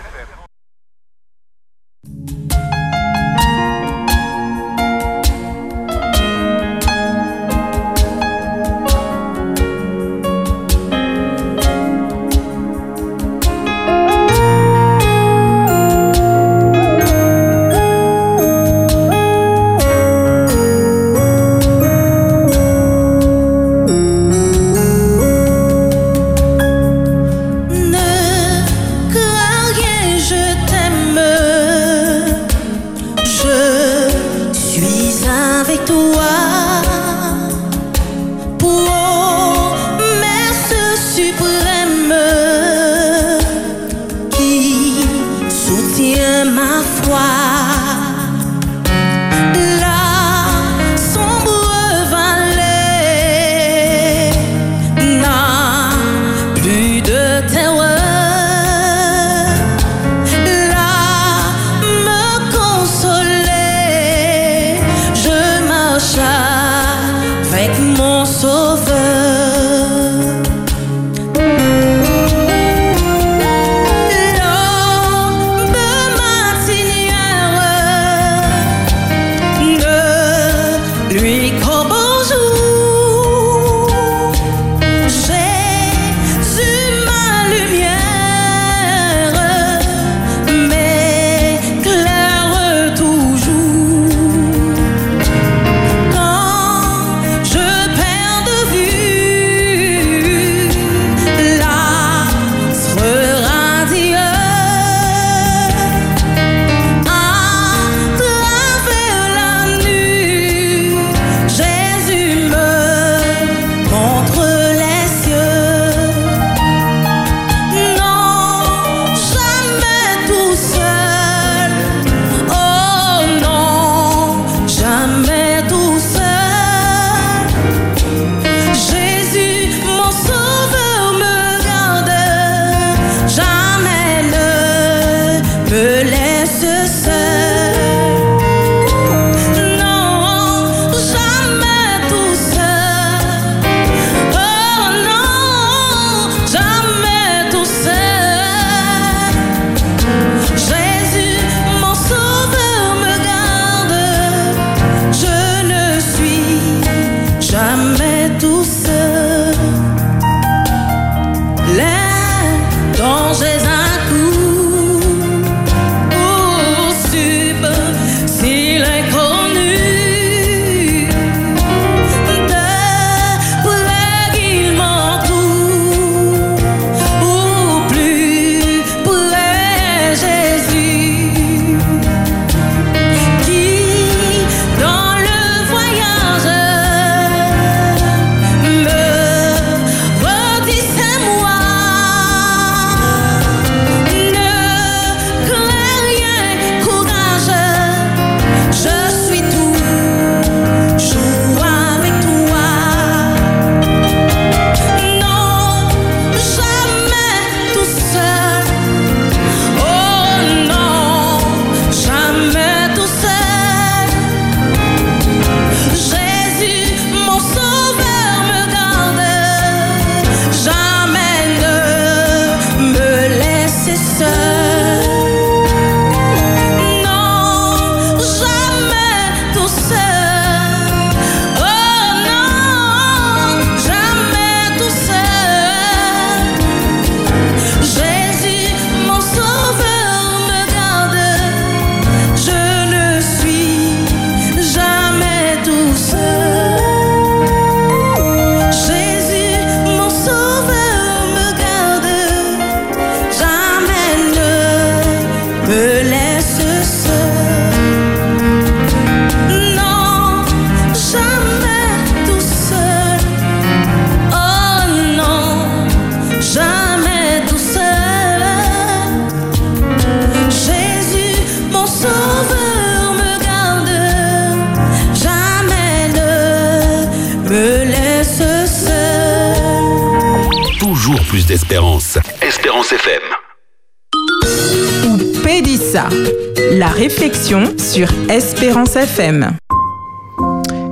S21: la
S7: réflexion sur Espérance FM.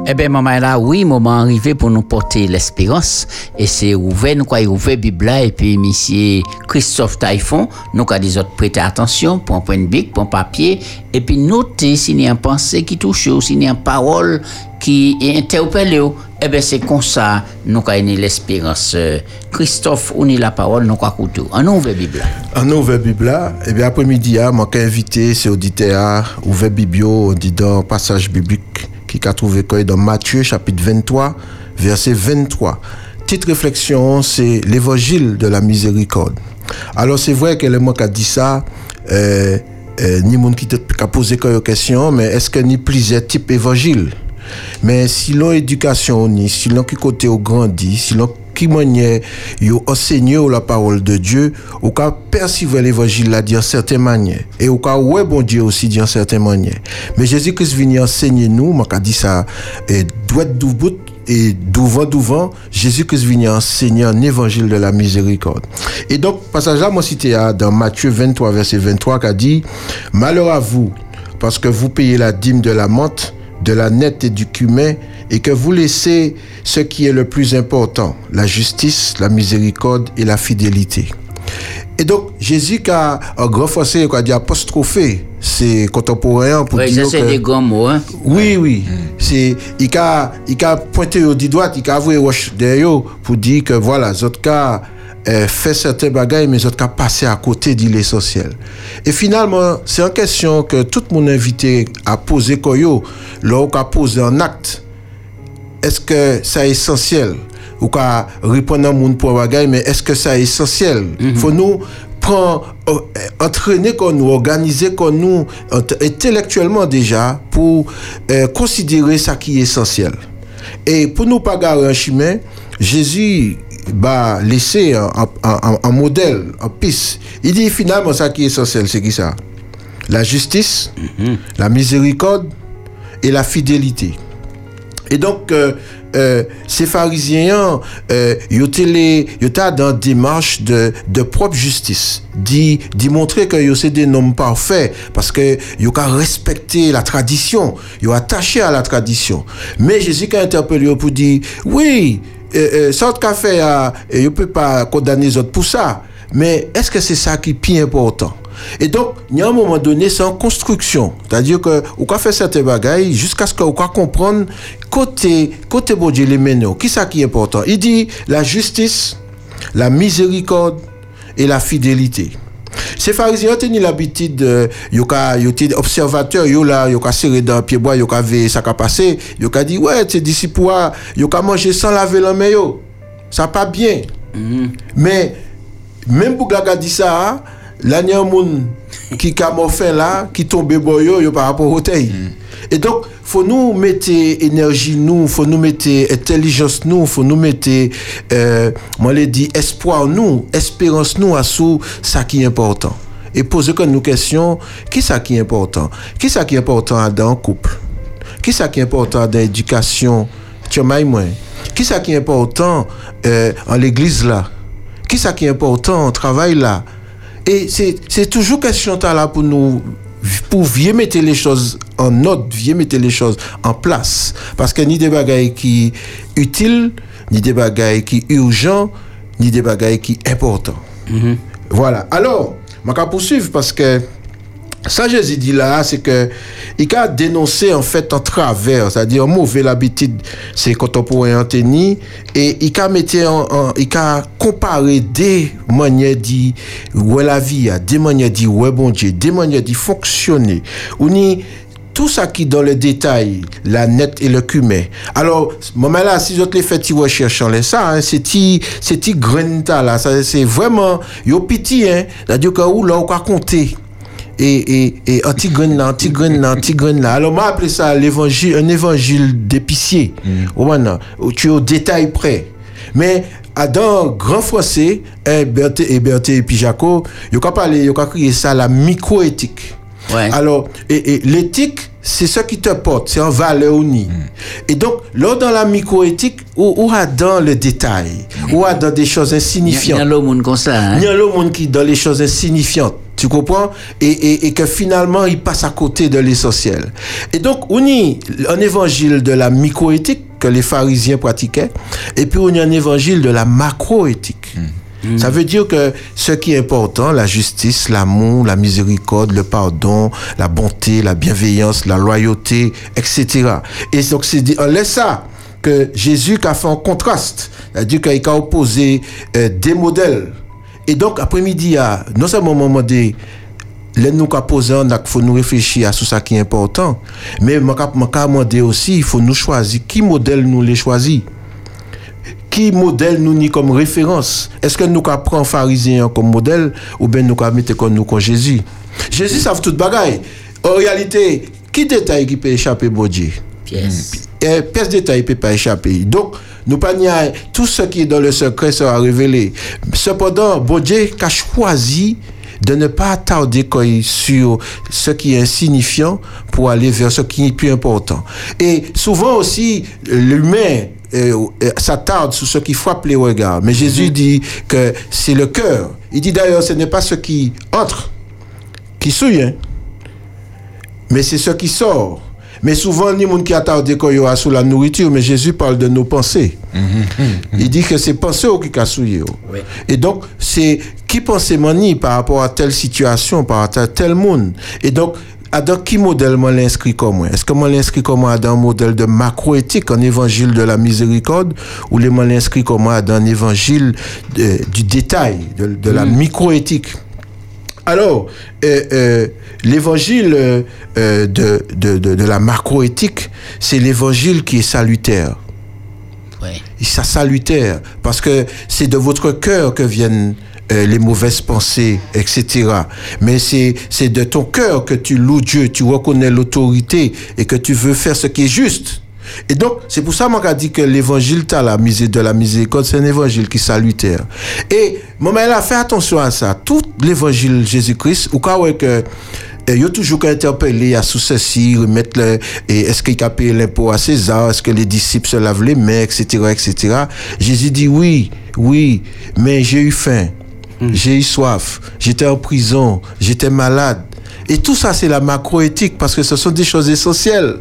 S1: Eh bien, maman, là, oui, moment arrivé pour nous porter l'espérance. Et c'est ouvert, nous, quoi, ouvert Bible là, et puis, monsieur Christophe Taïfon, nous, quoi, des autres prêter attention, pour un point de bic, pour un papier, et puis noter s'il y a une pensée qui touche, ou s'il y a une parole qui est interpellée. Eh bien, c'est comme ça, nous, quoi, une l'espérance. Christophe, on est la parole, nous, quoi, couteau. En ouvert Bible.
S8: En ouvert Bible et bien après-midi, je manque invité, c'est auditeur, ouvert Biblio, on dit dans passage biblique qui a trouvé dans Matthieu chapitre 23, verset 23. Petite réflexion, c'est l'évangile de la miséricorde. Alors c'est vrai que le mot qui a dit ça, euh, euh, ni monde qui a posé quelques questions, mais est-ce que ni plusieurs types évangile? Mais si l'on éducation, ni si l'on qui côté au grandi, si l'on qui manière yo enseigné la parole de Dieu, ou ka percevoir l'évangile là d'une certaine manière. Et ou ka ouais bon Dieu aussi d'une certaine manière. Mais Jésus-Christ vient enseigner nous, m'a ka dit ça, et doit du bout et d'ouvant d'ouvant, Jésus-Christ vient enseigner un évangile de la miséricorde. Et donc, passage là, moi cité dans Matthieu 23, verset 23, qui a dit, Malheur à vous, parce que vous payez la dîme de la menthe, de la nette et du cumin, et que vous laissez ce qui est le plus important, la justice, la miséricorde et la fidélité. Et donc, Jésus qui a un grand français, qui a dit apostrophé, c'est contemporain pour
S1: Oui,
S8: dire
S1: ça, c'est
S8: que-
S1: des grands mots, hein.
S8: oui, oui. C'est, il a, il a pointé au dit droit, il a avoué derrière pour dire que voilà, les euh, fait certains bagages, mais autres cas passé à côté de l'essentiel. Et finalement, c'est une question que tout le monde invité à poser quand yo, là où a posé un acte. Est-ce que ça est essentiel? Ou qu'à répondre à monde pour bagage, mais est-ce que ça est essentiel? Faut nous prendre, euh, entraîner comme nous, organiser comme nous, int- intellectuellement déjà, pour euh, considérer ça qui est essentiel. Et pour nous pas garer un chemin, Jésus va laisser un, un- un- un modèle, un piste. Il dit finalement ça qui est essentiel, c'est qui ça? La justice, la miséricorde et la fidélité. Et donc, euh, euh, ces pharisiens, euh, ils dans une démarche de, de propre justice, d'y montrer que sont des hommes parfaits, parce que ils ont respecté la tradition, ils ont attaché à la tradition. Mais Jésus a interpellé pour dire, oui, euh, ça qu'a fait, ils ne peut pas condamner les autres pour ça. Mais est-ce que c'est ça qui est plus important? Et donc, il y a un moment donné, c'est en construction. C'est-à-dire que, on peut faire certains bagailles jusqu'à ce qu'on peut comprendre côté, côté bon Dieu les ménos. Qui ça qui est important? Il dit la justice, la miséricorde et la fidélité. Ces pharisiens ont tenu l'habitude, euh, étaient observateurs, yo là, ka serré dans le pied bois, yo ka veillé ça ka passé, yo ka dit, ouais, tes disciples, yo ka manger sans laver la main. Ça pas bien. Mais, même pour que dit ça, hein, qui a morfin là, qui tombe boyo, yo par rapport au taille. Et donc, faut nous mettre énergie nous, faut nous mettre intelligence nous, faut nous mettre, euh, moi les dit espoir nous, espérance nous à sous ça qui est important. Et poser comme nous question, qui ça qui est important? Qui ça qui est important dans un couple? Qui ça qui est important dans l'éducation? Tu moi. Qui ça qui est important euh, en l'église là? Qui ça qui est important au travail là? Et c'est c'est toujours question là pour nous pour vieux mettre les choses en ordre, vieux mettre les choses en place. Parce que ni des bagailles qui utiles, ni des bagailles qui urgents, ni des bagailles qui importants. Voilà. Alors, je vais poursuivre parce que ça, Jésus dit là, c'est que il a dénoncé en fait un travers, c'est-à-dire un mauvais l'habitude, c'est contemporain Anthony, et il a mis en, en- il a comparé des manières d'y ouais la vie, des manières d'y ouais bon Dieu, des manières d'y fonctionner. On y tout ça qui dans le détail, la nette et le cumin. Alors, moment là, si je te les fais ti recherche en les ça, hein, c'est ti, c'est ti là, ça, c'est vraiment, yo petit, hein, c'est-à-dire que où là, on va compter et, et, et Antigone là, Antigone là, Antigone là. Alors, moi, appelé ça l'évangile, un évangile d'épicier. Ou où tu es au détail près. Mais, dans grand français, hein, Berthe et Berthe et puis Jaco, il a parlé, il a crié ça la microéthique.
S1: Ouais.
S8: Alors, et, et l'éthique, c'est ce qui te porte, c'est en valeur unie. Et donc, là, dans la microéthique, ou, ou à dans le détail, ou à dans des choses insignifiantes.
S1: Il y a comme ça. hein.
S8: Y a le monde qui dans les choses insignifiantes. Tu comprends? Et, et, et que finalement, il passe à côté de l'essentiel. Et donc, on y un évangile de la microéthique que les pharisiens pratiquaient, et puis on y a un évangile de la macroéthique. Ça veut dire que ce qui est important, la justice, l'amour, la miséricorde, le pardon, la bonté, la bienveillance, la loyauté, etc. Et donc, c'est dit, on laisse ça que Jésus a fait un contraste. C'est-à-dire qu'il a opposé euh, des modèles. Et donc, après-midi, non seulement un moment des Là, nous posé, il faut nous réfléchir à tout ça qui est important. Mais demander aussi, il faut nous choisir qui modèle nous les choisir. Qui modèle nous ni comme référence? Est-ce que nous prenons pharisien comme modèle ou bien nous mettre comme nous comme Jésus? Jésus savent toute bagaille. En réalité, qui détail qui peut échapper bon Dieu?
S1: Pièce.
S8: Et pièce détail ne peut pas échapper. Donc, nous pas nier tout ce qui est dans le secret sera révélé. Cependant, bon Dieu a choisi de ne pas attarder quoi sur ce qui est insignifiant pour aller vers ce qui est plus important. Et souvent aussi, l'humain euh, euh, s'attarde sur ce qui frappe les regards. Mais Jésus dit que c'est le cœur. Il dit d'ailleurs, ce n'est pas ce qui entre qui souille, hein, mais c'est ce qui sort. Mais souvent, ni monde qui attarde quand il sous la nourriture, mais Jésus parle de nos pensées. Il dit que c'est pensées qui cassouillent. Et donc, c'est qui pense mani par rapport à telle situation, par rapport à tel monde. Et donc, dans qui modèle moi l'inscrit comme moi? Est-ce que moi l'inscrit comme moi dans un modèle de macroéthique, un évangile de la miséricorde, ou les moi l'inscrit comme moi dans un évangile de- du détail, de, de la microéthique? Alors, euh, euh, l'évangile euh, de, de, de, de la macroéthique, c'est l'évangile qui est salutaire.
S1: Ouais.
S8: Et ça salutaire, parce que c'est de votre cœur que viennent euh, les mauvaises pensées, etc. Mais c'est c'est de ton cœur que tu loues Dieu, tu reconnais l'autorité et que tu veux faire ce qui est juste. Et donc, c'est pour ça qu'on a dit que l'évangile t'as la misé de la miséricorde, c'est un évangile qui salutaire. Et, mon mais là, fais attention à ça. Tout l'évangile Jésus-Christ, ou quand ouais que, il y a toujours qu'à interpeller à sous ceci, remettre le, et est-ce qu'il a payé l'impôt à César, est-ce que les disciples se lavent les mains, etc., etc. Jésus dit oui, oui, mais j'ai eu faim, j'ai eu soif, j'étais en prison, j'étais malade. Et tout ça, c'est la macroéthique parce que ce sont des choses essentielles.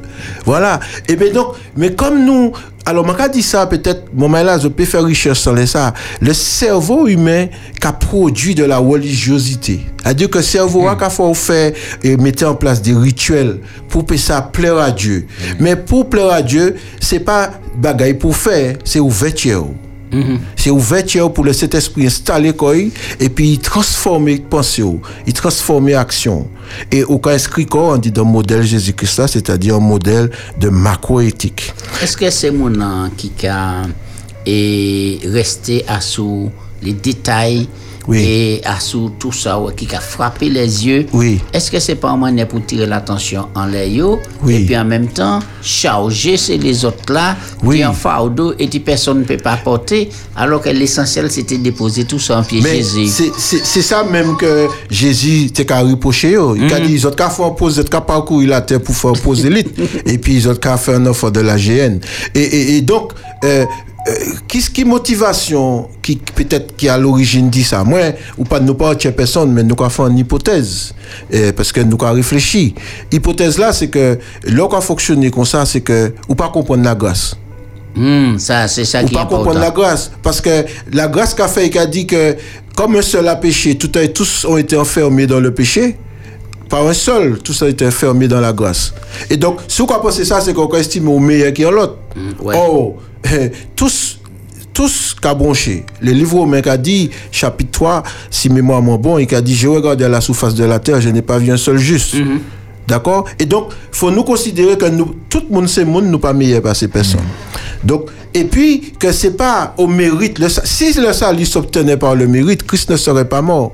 S8: Voilà. Et bien donc, mais comme nous, alors, je dit ça, peut-être, mon là, je peux faire recherche sur les ça. Le cerveau humain qui a produit de la religiosité. C'est-à-dire que le cerveau a fait faire et mettre en place des rituels pour que ça plaire à Dieu. Mais pour plaire à Dieu, c'est pas bagaille pour faire, c'est ouverture. C'est ouverture pour le Saint-Esprit installer quoi et puis transformer pensée, il transformer action. Et au cas inscrit quoi, on dit dans le modèle Jésus-Christ, c'est-à-dire un modèle de macroéthique.
S1: Est-ce que c'est mon an qui a resté à sous les détails et à sous tout ça qui a frappé les yeux
S8: Oui.
S1: Est-ce que c'est pas un moyen pour tirer l'attention en l'air
S8: Oui.
S1: et puis en même temps charger c'est les autres là
S8: Oui.
S1: qui en fardeau et qui personne ne peut pas porter alors que l'essentiel c'était de déposer tout ça en pied
S8: Mais
S1: Jésus.
S8: c'est- ça même que Jésus t'a qu'à reprocher. Il a dit, ils ont qu'à faire pause, ils ont qu'à parcourir la terre pour faire pause élite. et puis ils ont qu'à faire un offre de la GN. Et, et, et donc, euh, qu'est-ce qui motivation qui peut-être qui à l'origine dit ça? Moi, ou pas nous pas personne, mais nous avons fait une hypothèse euh, parce que nous avons réfléchi. Hypothèse là, c'est que a fonctionné comme ça, c'est que ou pas comprendre la grâce.
S1: Hmm, ça c'est ça
S8: Ou
S1: qui est
S8: pas comprendre la grâce. Parce que la grâce qu'a fait, il a dit que comme un seul a péché, tout a- tous ont été enfermés dans le péché. Par un seul, tous ont été enfermés dans la grâce. Et donc, si on pense ça, c'est qu'on estime au meilleur qu'il y a l'autre. Oh, eh, tous, tous qu'a bronché. Le livre romain qu'a dit, chapitre 3, si mémoire mon bon, il a dit, je regarde à la surface de la terre, je n'ai pas vu un seul juste. D'accord? Et donc, faut nous considérer que nous, tout le monde, c'est monde, nous pas meilleur par ces personnes. Donc, et puis, que c'est pas au mérite. Le, si le salut s'obtenait par le mérite, Christ ne serait pas mort.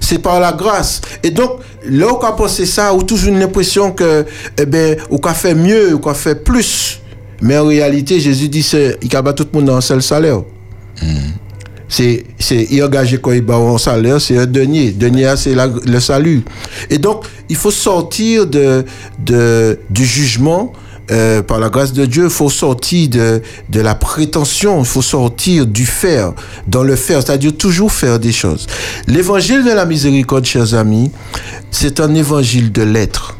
S8: C'est par la grâce. Et donc, là où on a pensé ça, ou toujours une impression que, eh ben, ou qu'on fait mieux, ou qu'on fait plus. Mais en réalité, Jésus dit, c'est, il a tout le monde dans un seul salaire. c'est c'est il engagé quoi il un salaire c'est un denier denier c'est la- le salut et donc il faut sortir de de du jugement euh, par la grâce de Dieu, faut sortir de, de la prétention, faut sortir du faire, dans le faire, c'est-à-dire toujours faire des choses. L'évangile de la miséricorde, chers amis, c'est un évangile de l'être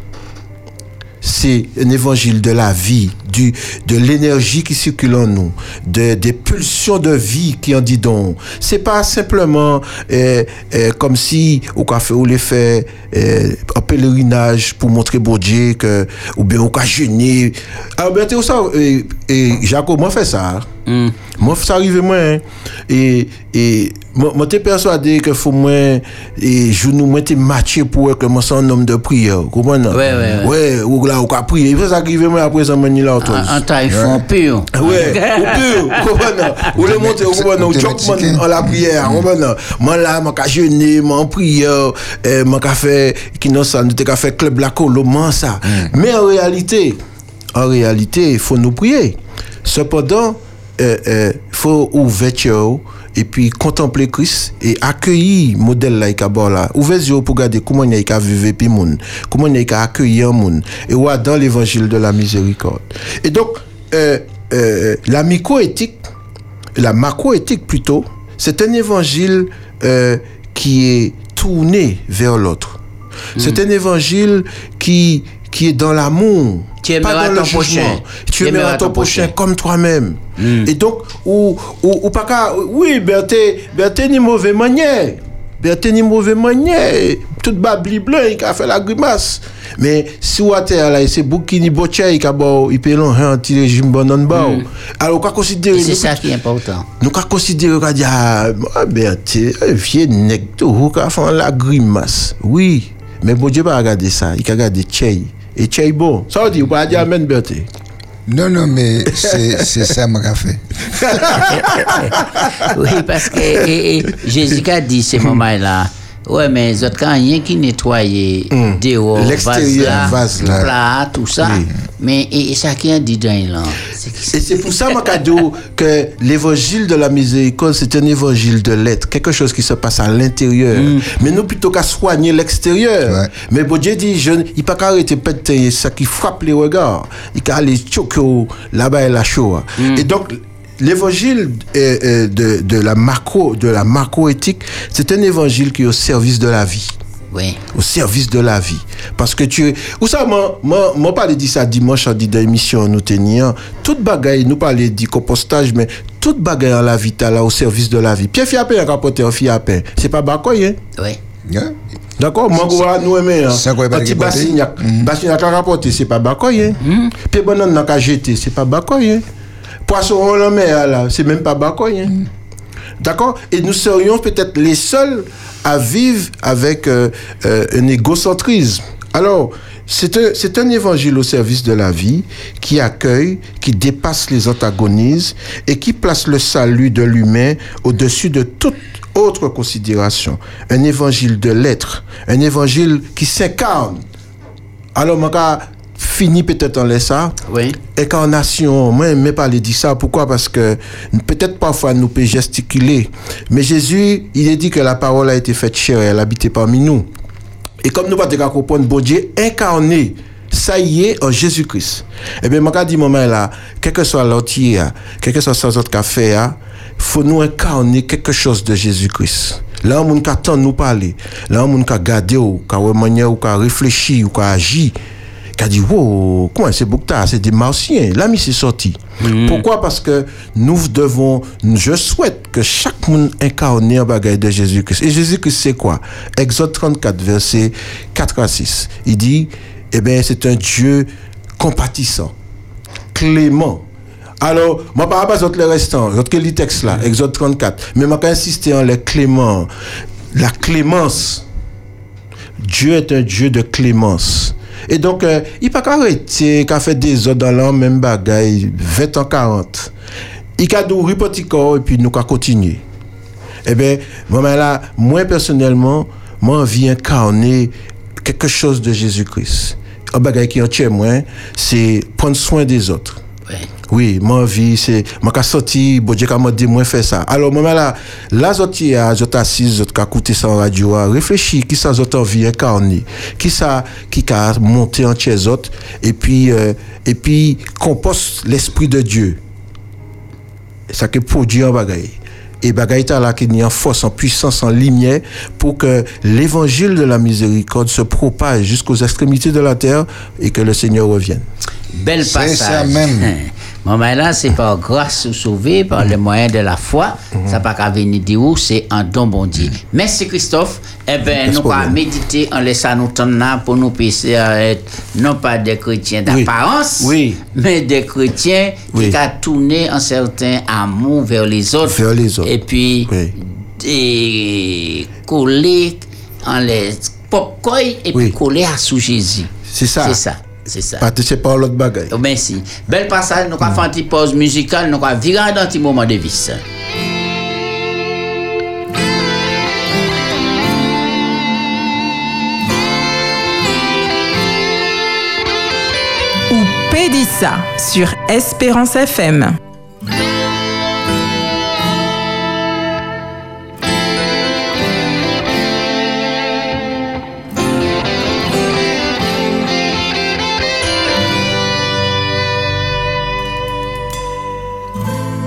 S8: c'est un évangile de la vie, du, de l'énergie qui circule en nous, de, des pulsions de vie qui en dit donc. C'est pas simplement euh, euh, comme si au café ou les fait euh, un pèlerinage pour montrer bon Dieu que ou bien au cas jeûner. Alors ben tu sais ça et, et Jacob moi fait ça. Moi ça arrive moi hein. et et moi t'es persuadé que faut moi et je nous moi t'es matché pour que moi c'est un homme de prière. Comprends
S1: Ouais, ouais, ouais.
S8: Ouais, ou là ou ka prier. Il faut ça arrive moi après ça mani là
S1: En- en taille fond pur.
S8: Ouais, ou pur, comprends Ou le monter, comprends Ou chop man en la prière, comprends Moi là, moi ka jeûner, moi en prière, eh, moi ka fait qui non te ka fait club la moi ça. Mais en réalité, en réalité, il faut nous prier. Cependant, euh, euh, faut ouverture et puis contempler Christ et accueillir modèle là qui là. Les yeux pour regarder comment il a vivre puis moun. Comment il a accueillir moun. Et ouais, dans l'évangile de la miséricorde. Et donc euh, euh, la microéthique la macroéthique plutôt c'est un évangile euh, qui est tourné vers l'autre. C'est un évangile qui qui est dans l'amour
S1: Tu
S8: pas dans le
S1: ton
S8: jugement.
S1: prochain.
S8: tu aimeras ton prochain comme toi-même. Et donc ou ou, ou pas qu'à- oui berté berté ni mauvais manière. Berté ni mauvais manière. Tout babli blanc il a fait la grimace. Mais si ou à terre là c'est bouquini botcha il a bon il peut long un petit régime bon. En bas alors on considérer
S1: Et c'est ça qui est important.
S8: nous ka considérer qu'on dit ah berté vieux nèg tout qui a fait la grimace. Oui. Mais bon Dieu pas regarder ça. Il a regardé Tchei et Tchei bon ça veut dire pas dire amen berté
S2: Non, non, mais c'est c'est ça mon fait.
S1: oui, parce que et, et, Jésus a dit ces moments-là. Ouais, mais les autres, quand rien qui nettoyait dehors,
S8: L'extérieur,
S1: vase
S8: vase là.
S1: là, plat, tout ça. Mais et, a dit dans là.
S8: Et c'est pour ça, Macado, que l'évangile de la miséricorde, c'est un évangile de l'être, quelque chose qui se passe à l'intérieur. Mais nous, plutôt qu'à soigner l'extérieur. Mais bon Dieu dit, je, il pas qu'à arrêter peut-être ça qui frappe les regards. Il qu'à aller choquer là-bas et là chaud. Et donc, l'évangile de, de la macro, de la macro-éthique, c'est un évangile qui est au service de la vie
S1: Oui.
S8: au service de la vie. Parce que tu... Ou ça, moi, moi, moi parler dit ça dimanche, on dit dans l'émission, nous tenions, toute bagaille, nous parler dit compostage, mais toute bagaille en la vie, t'as là au service de la vie. Pierre Fiapin a rapporté un Fiapin. C'est pas bakoy, hein?
S1: Oui.
S8: D'accord, moi, je nous aimer, hein.
S2: Ça, quoi, pas
S8: Petit. Bassignac. Bassignac a rapporté, c'est pas bakoy, hein? Puis bonhomme n'a qu'à jeter, c'est pas bakoy, hein? Poisson en la mer, là, c'est même pas bakoy, hein? D'accord? Et nous serions peut-être les seuls à vivre avec euh, euh, un égocentrisme. Alors, c'est un, c'est un évangile au service de la vie qui accueille, qui dépasse les antagonismes et qui place le salut de l'humain au-dessus de toute autre considération. Un évangile de l'être, un évangile qui s'incarne. Alors, fini peut-être en laisse ça.
S1: Oui.
S8: Incarnation, moi, je pas les dire ça. Pourquoi? Parce que peut-être parfois nous peut gesticuler. Mais Jésus, il a dit que la parole a été faite chair et elle habitait parmi nous. Et comme nous pas de comprendre, bon Dieu incarné, ça y est, en Jésus-Christ. Eh bien, je dis, moment là, quel que soit l'entier, quel que soit ce autre café, il faut nous incarner quelque chose de Jésus-Christ. Là, on peut nous parler. Là, on peut garder, ou peut manière, ou peut réfléchir, ou peut agir qui a dit wow comment c'est Boukta c'est des martiens. Là mais c'est sorti. Pourquoi? Parce que nous devons je souhaite que chaque monde incarne un bagage de Jésus-Christ. Et Jésus-Christ c'est quoi? Exode 34 verset 4 à 6 il dit eh bien c'est un Dieu compatissant clément. Alors, moi, par rapport à les restants, l'autre les textes là, Exode 34, mais moi, insister en les cléments, la clémence. Dieu est un Dieu de clémence. Et donc, euh, il pas qu'à arrêter, qu'à faire des autres dans la même bagaille, 20 ans, 40. Il a petit corps et puis nous qu'à continuer. Eh bien, moi, là, moi, personnellement, moi, envie incarner quelque chose de Jésus-Christ. Un bagaille qui est entier, moi, c'est prendre soin des autres. Oui, mon vie, c'est, moi, quand sorti, bon Dieu, quand m'a dit, moi, fait ça. Alors, moi, là, là, j'étais à, j'étais assis, j'étais écouté ça en radio, à réfléchir, qui ça, j'étais envie incarner, qui ça, qui a monté en chez autres, et puis, euh, et puis, compose l'esprit de Dieu. Ça qui produit un bagaille. Et bagaille ta là qui est en force, en puissance, en lumière pour que l'évangile de la miséricorde se propage jusqu'aux extrémités de la terre et que le Seigneur revienne.
S1: Bel
S2: C'est
S1: passage.
S2: ça même.
S1: Bon, ben là, c'est par grâce ou sauvé, par le moyen de la foi. Ça pas qu'à venir de où, c'est un don bon Dieu. Merci Christophe. Eh ben, nous pas
S8: problème.
S1: méditer en laissant nous temps là pour nous passer à être non pas des chrétiens d'apparence,
S8: Oui.
S1: mais des chrétiens
S8: Oui.
S1: qui ont tourné un certain amour vers les autres.
S8: Vers les autres.
S1: Et puis,
S8: Oui.
S1: et coller en les et puis coller à sous Jésus.
S8: C'est ça.
S1: C'est ça. C'est ça.
S8: Participer par l'autre bagaille.
S1: Oh, Merci. Bel passage, nous avons fait une petite pause musicale, nous avons viré dans un petit moment de vis.
S7: Ou Pédissa sur Espérance FM.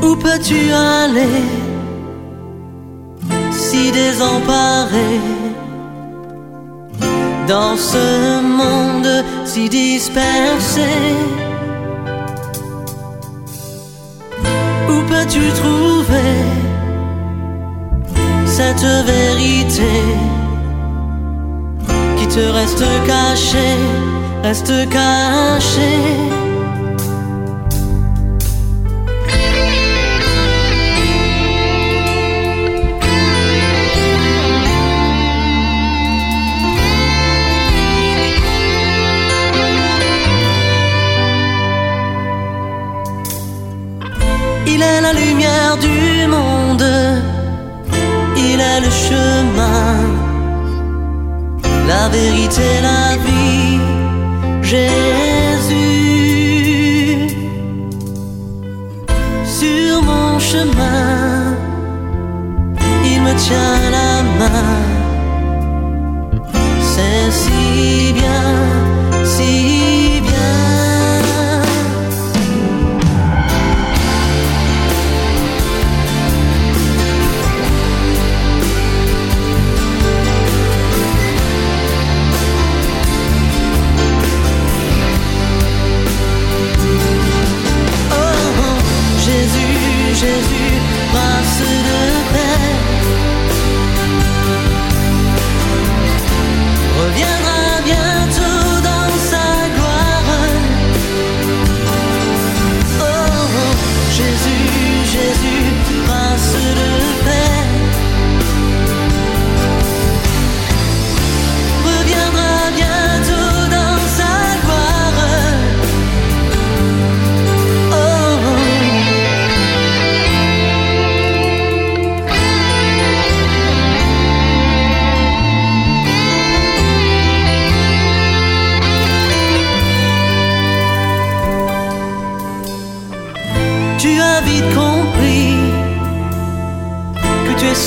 S21: Où peux-tu aller si désemparé dans ce monde si dispersé? Où peux-tu trouver cette vérité qui te reste cachée, reste cachée? La vérité, la vie, Jésus. Sur mon chemin, il me tient la main. C'est si bien, si.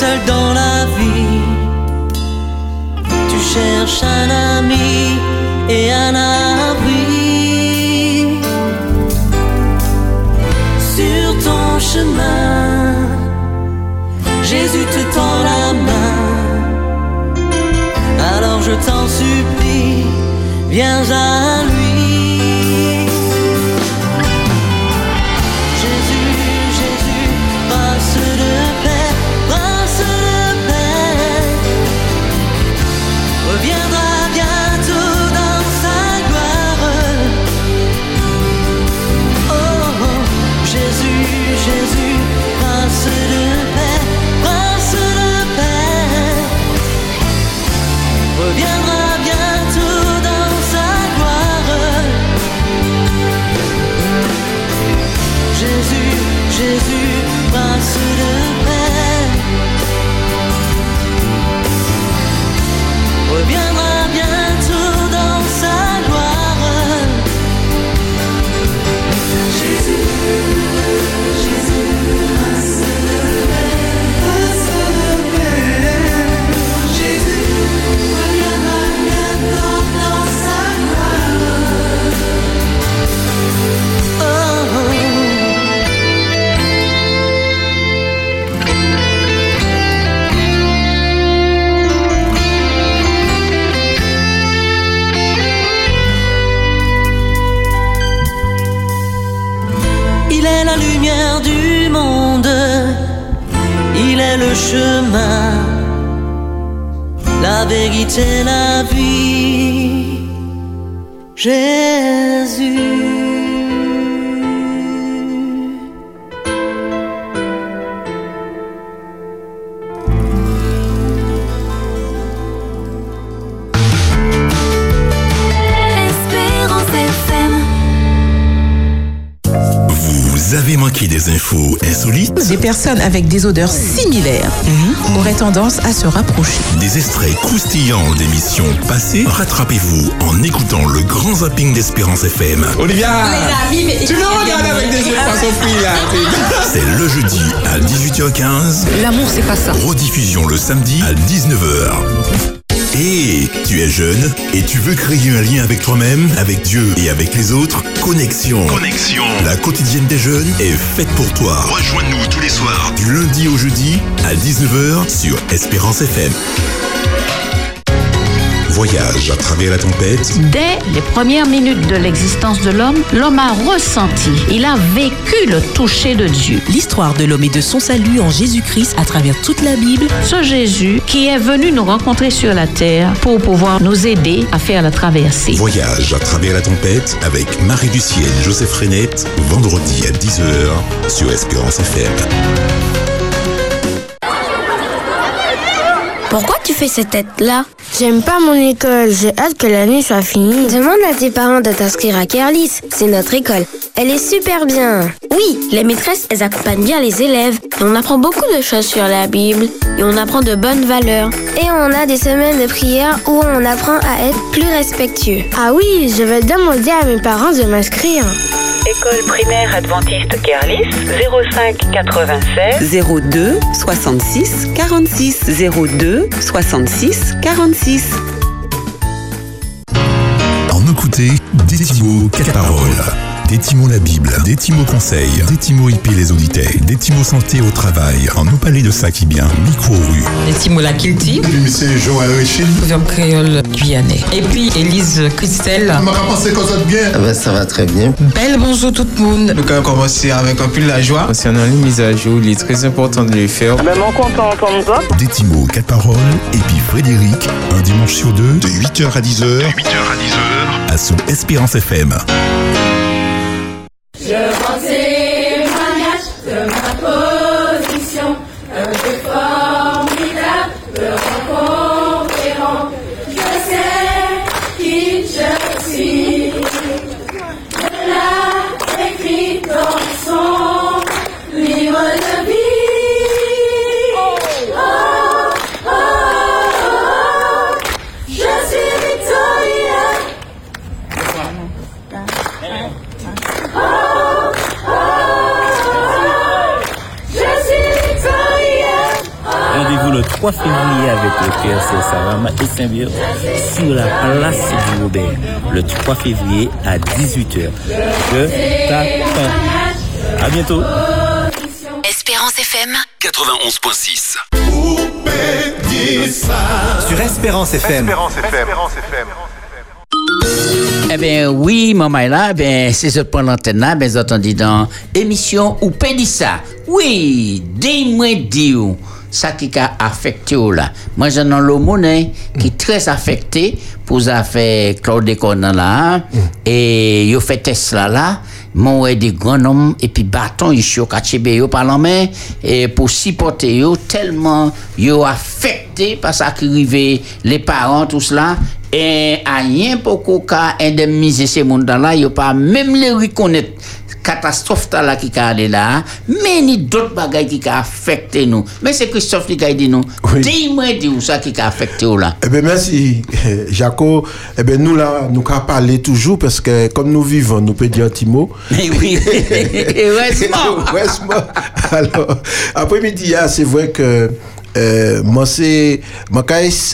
S21: Seul dans la vie. Tu cherches un ami et un abri. Sur ton chemin, Jésus te tend la main. Alors je t'en supplie, viens à
S12: personnes avec des odeurs similaires mhm, auraient tendance à se rapprocher.
S10: Des extraits croustillants d'émissions passées Rattrapez-vous en écoutant le grand zapping d'Espérance FM.
S13: Olivia Tu me regardes avec des yeux de poisson frit là
S10: C'est le jeudi à 18h15.
S22: L'amour, c'est pas ça.
S10: Rediffusion le samedi à 19h. Et tu es jeune et tu veux créer un lien avec toi-même, avec Dieu et avec les autres Connexion. Connexion. La quotidienne des jeunes est faite pour toi. Rejoins-nous tous les soirs du lundi au jeudi à 19h sur Espérance FM. Voyage à travers la tempête.
S23: Dès les premières minutes de l'existence de l'homme, l'homme a ressenti, il a vécu le toucher de Dieu.
S12: L'histoire de l'homme et de son salut en Jésus-Christ à travers toute la Bible.
S23: Ce Jésus qui est venu nous rencontrer sur la terre pour pouvoir nous aider à faire la traversée.
S10: Voyage à travers la tempête avec Marie Lucienne, Joseph Renette, vendredi à 10h sur Espérance FM.
S16: Pourquoi tu fais cette tête-là? J'aime pas mon école, j'ai hâte que l'année soit finie. Demande à tes parents de t'inscrire à Kerlis, c'est notre école. Elle est super bien. Oui, les maîtresses, elles accompagnent bien les élèves. Et on apprend beaucoup de choses sur la Bible. Et on apprend de bonnes valeurs. Et on a des semaines de prière où on apprend à être plus respectueux. Ah oui, je vais demander à mes parents de m'inscrire.
S17: École primaire adventiste Kerlis 05 96
S18: 02 66 46 02 66 46.
S10: En écouter Détimo 4 paroles. Détimo la Bible, Détimo conseil, Détimo IP les auditeurs, Détimo santé au travail. En nous parler de ça qui bien, micro rue.
S7: Détimo la Kilti.
S24: C'est Joël Richard.
S7: Proverbe créole guyanais. Et puis Élise Christelle.
S24: On m'a pensé qu'on ça bien.
S25: ça va très bien.
S7: Belle bonjour tout le monde.
S24: Nous allons commencer avec un peu de la joie.
S26: Concernant les mises à jour, il est très important de les faire.
S5: Ben, mon content comme ça.
S10: Détimo 4 paroles. Et puis Frédéric, un dimanche sur deux, de 8h à 10h. De 8h à 10h. À son Espérance FM.
S6: Je rends
S22: 3 février avec le PRC Sarama et Saint-Bier sur la place du Robert. Le 3 février à 18h. Je t'attends. À bientôt.
S11: Espérance FM.
S10: 91.6.
S20: Sur Espérance FM.
S1: Eh bien, oui, maman est là. Bien, c'est ce point l'antenne là. Ben, vous entendez dans émission ou Pédissa. Oui, dis-moi, dis-moi. Ça qui a affecté ou là. Moi, j'en ai le monnaie qui est très affecté pour ça fait Claude Conan là. hein. Et yo fait Tesla là. Mon ouais des grands hommes et puis bâton au Kachebe yo par la main et pour supporter yo tellement yo affecté par ça qui arrive les parents tout cela et à rien pour qu'on indemniser ces mondes là yo pas même les reconnaître catastrophe ta là qui a allé là mais ni d'autres bagages qui a affecté nous mais c'est Christophe qui a dit nous dis-moi dis ça qui a affecté ou là
S8: Eh bien, merci, Jaco. Eh bien, nous, là, nous qu'à parler toujours parce que comme nous vivons, nous pouvons dire un petit mot.
S1: Mais oui, heureusement.
S8: Heureusement. Alors, après-midi, ah, c'est vrai que euh, moi, c'est, moi,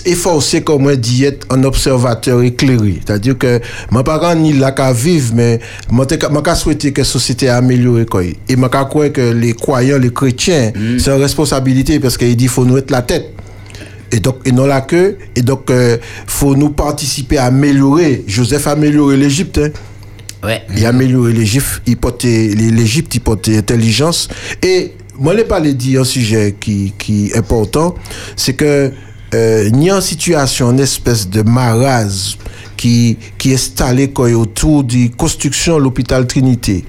S8: efforcé comme moi d'y être un observateur éclairé. C'est-à-dire que, moi, pas ni là qu'à vivre, mais moi, moi, qu'à souhaiter que la société améliore, quoi. Et moi, croire que les croyants, les chrétiens, c'est une responsabilité parce qu'il dit, faut nous être la tête. Et donc, et non la queue. Et donc, euh, faut nous participer à améliorer. Joseph a amélioré l'Égypte. Hein.
S1: Ouais.
S8: Il a amélioré l'Égypte, il portait l'Égypte, il portait intelligence. Et moi, je parlé d'un sujet qui, qui est important, c'est que euh, a une situation, une espèce de marasme qui, qui est installé autour de construction de l'hôpital Trinité.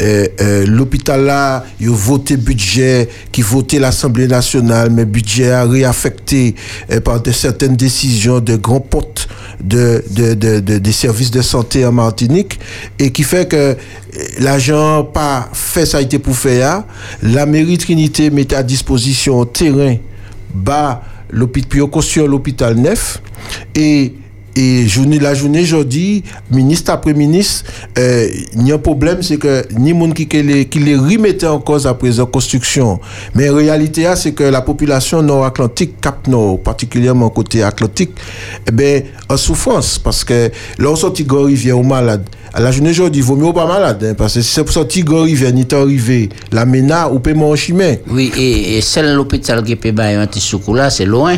S8: Euh, euh, l'hôpital là, il a voté budget, qui voté l'Assemblée nationale, mais budget a réaffecté euh, par de certaines décisions de grands portes de, de, de, de- des services de santé en Martinique et qui fait que euh, l'argent pas fait ça a été pour faire. La mairie Trinité mettait à disposition terrain bas l'hôpital puis l'hôpital neuf et et la journée aujourd'hui ministre après ministre euh, il y a un problème c'est que ni monde qui qui les qui les remettait en cause à présent construction. Mais en réalité ah, c'est que la population nord-atlantique cap nord particulièrement côté atlantique eh ben en souffrance. Parce que là on sorti Gord rivière aux malades à la journée aujourd'hui il vaut mieux pas malade hein, parce que si c'est pour sortir rivière ni arrivé la MENA ou paiement en chemin.
S1: Oui, et, et seul l'hôpital qui peut un petit là, c'est loin.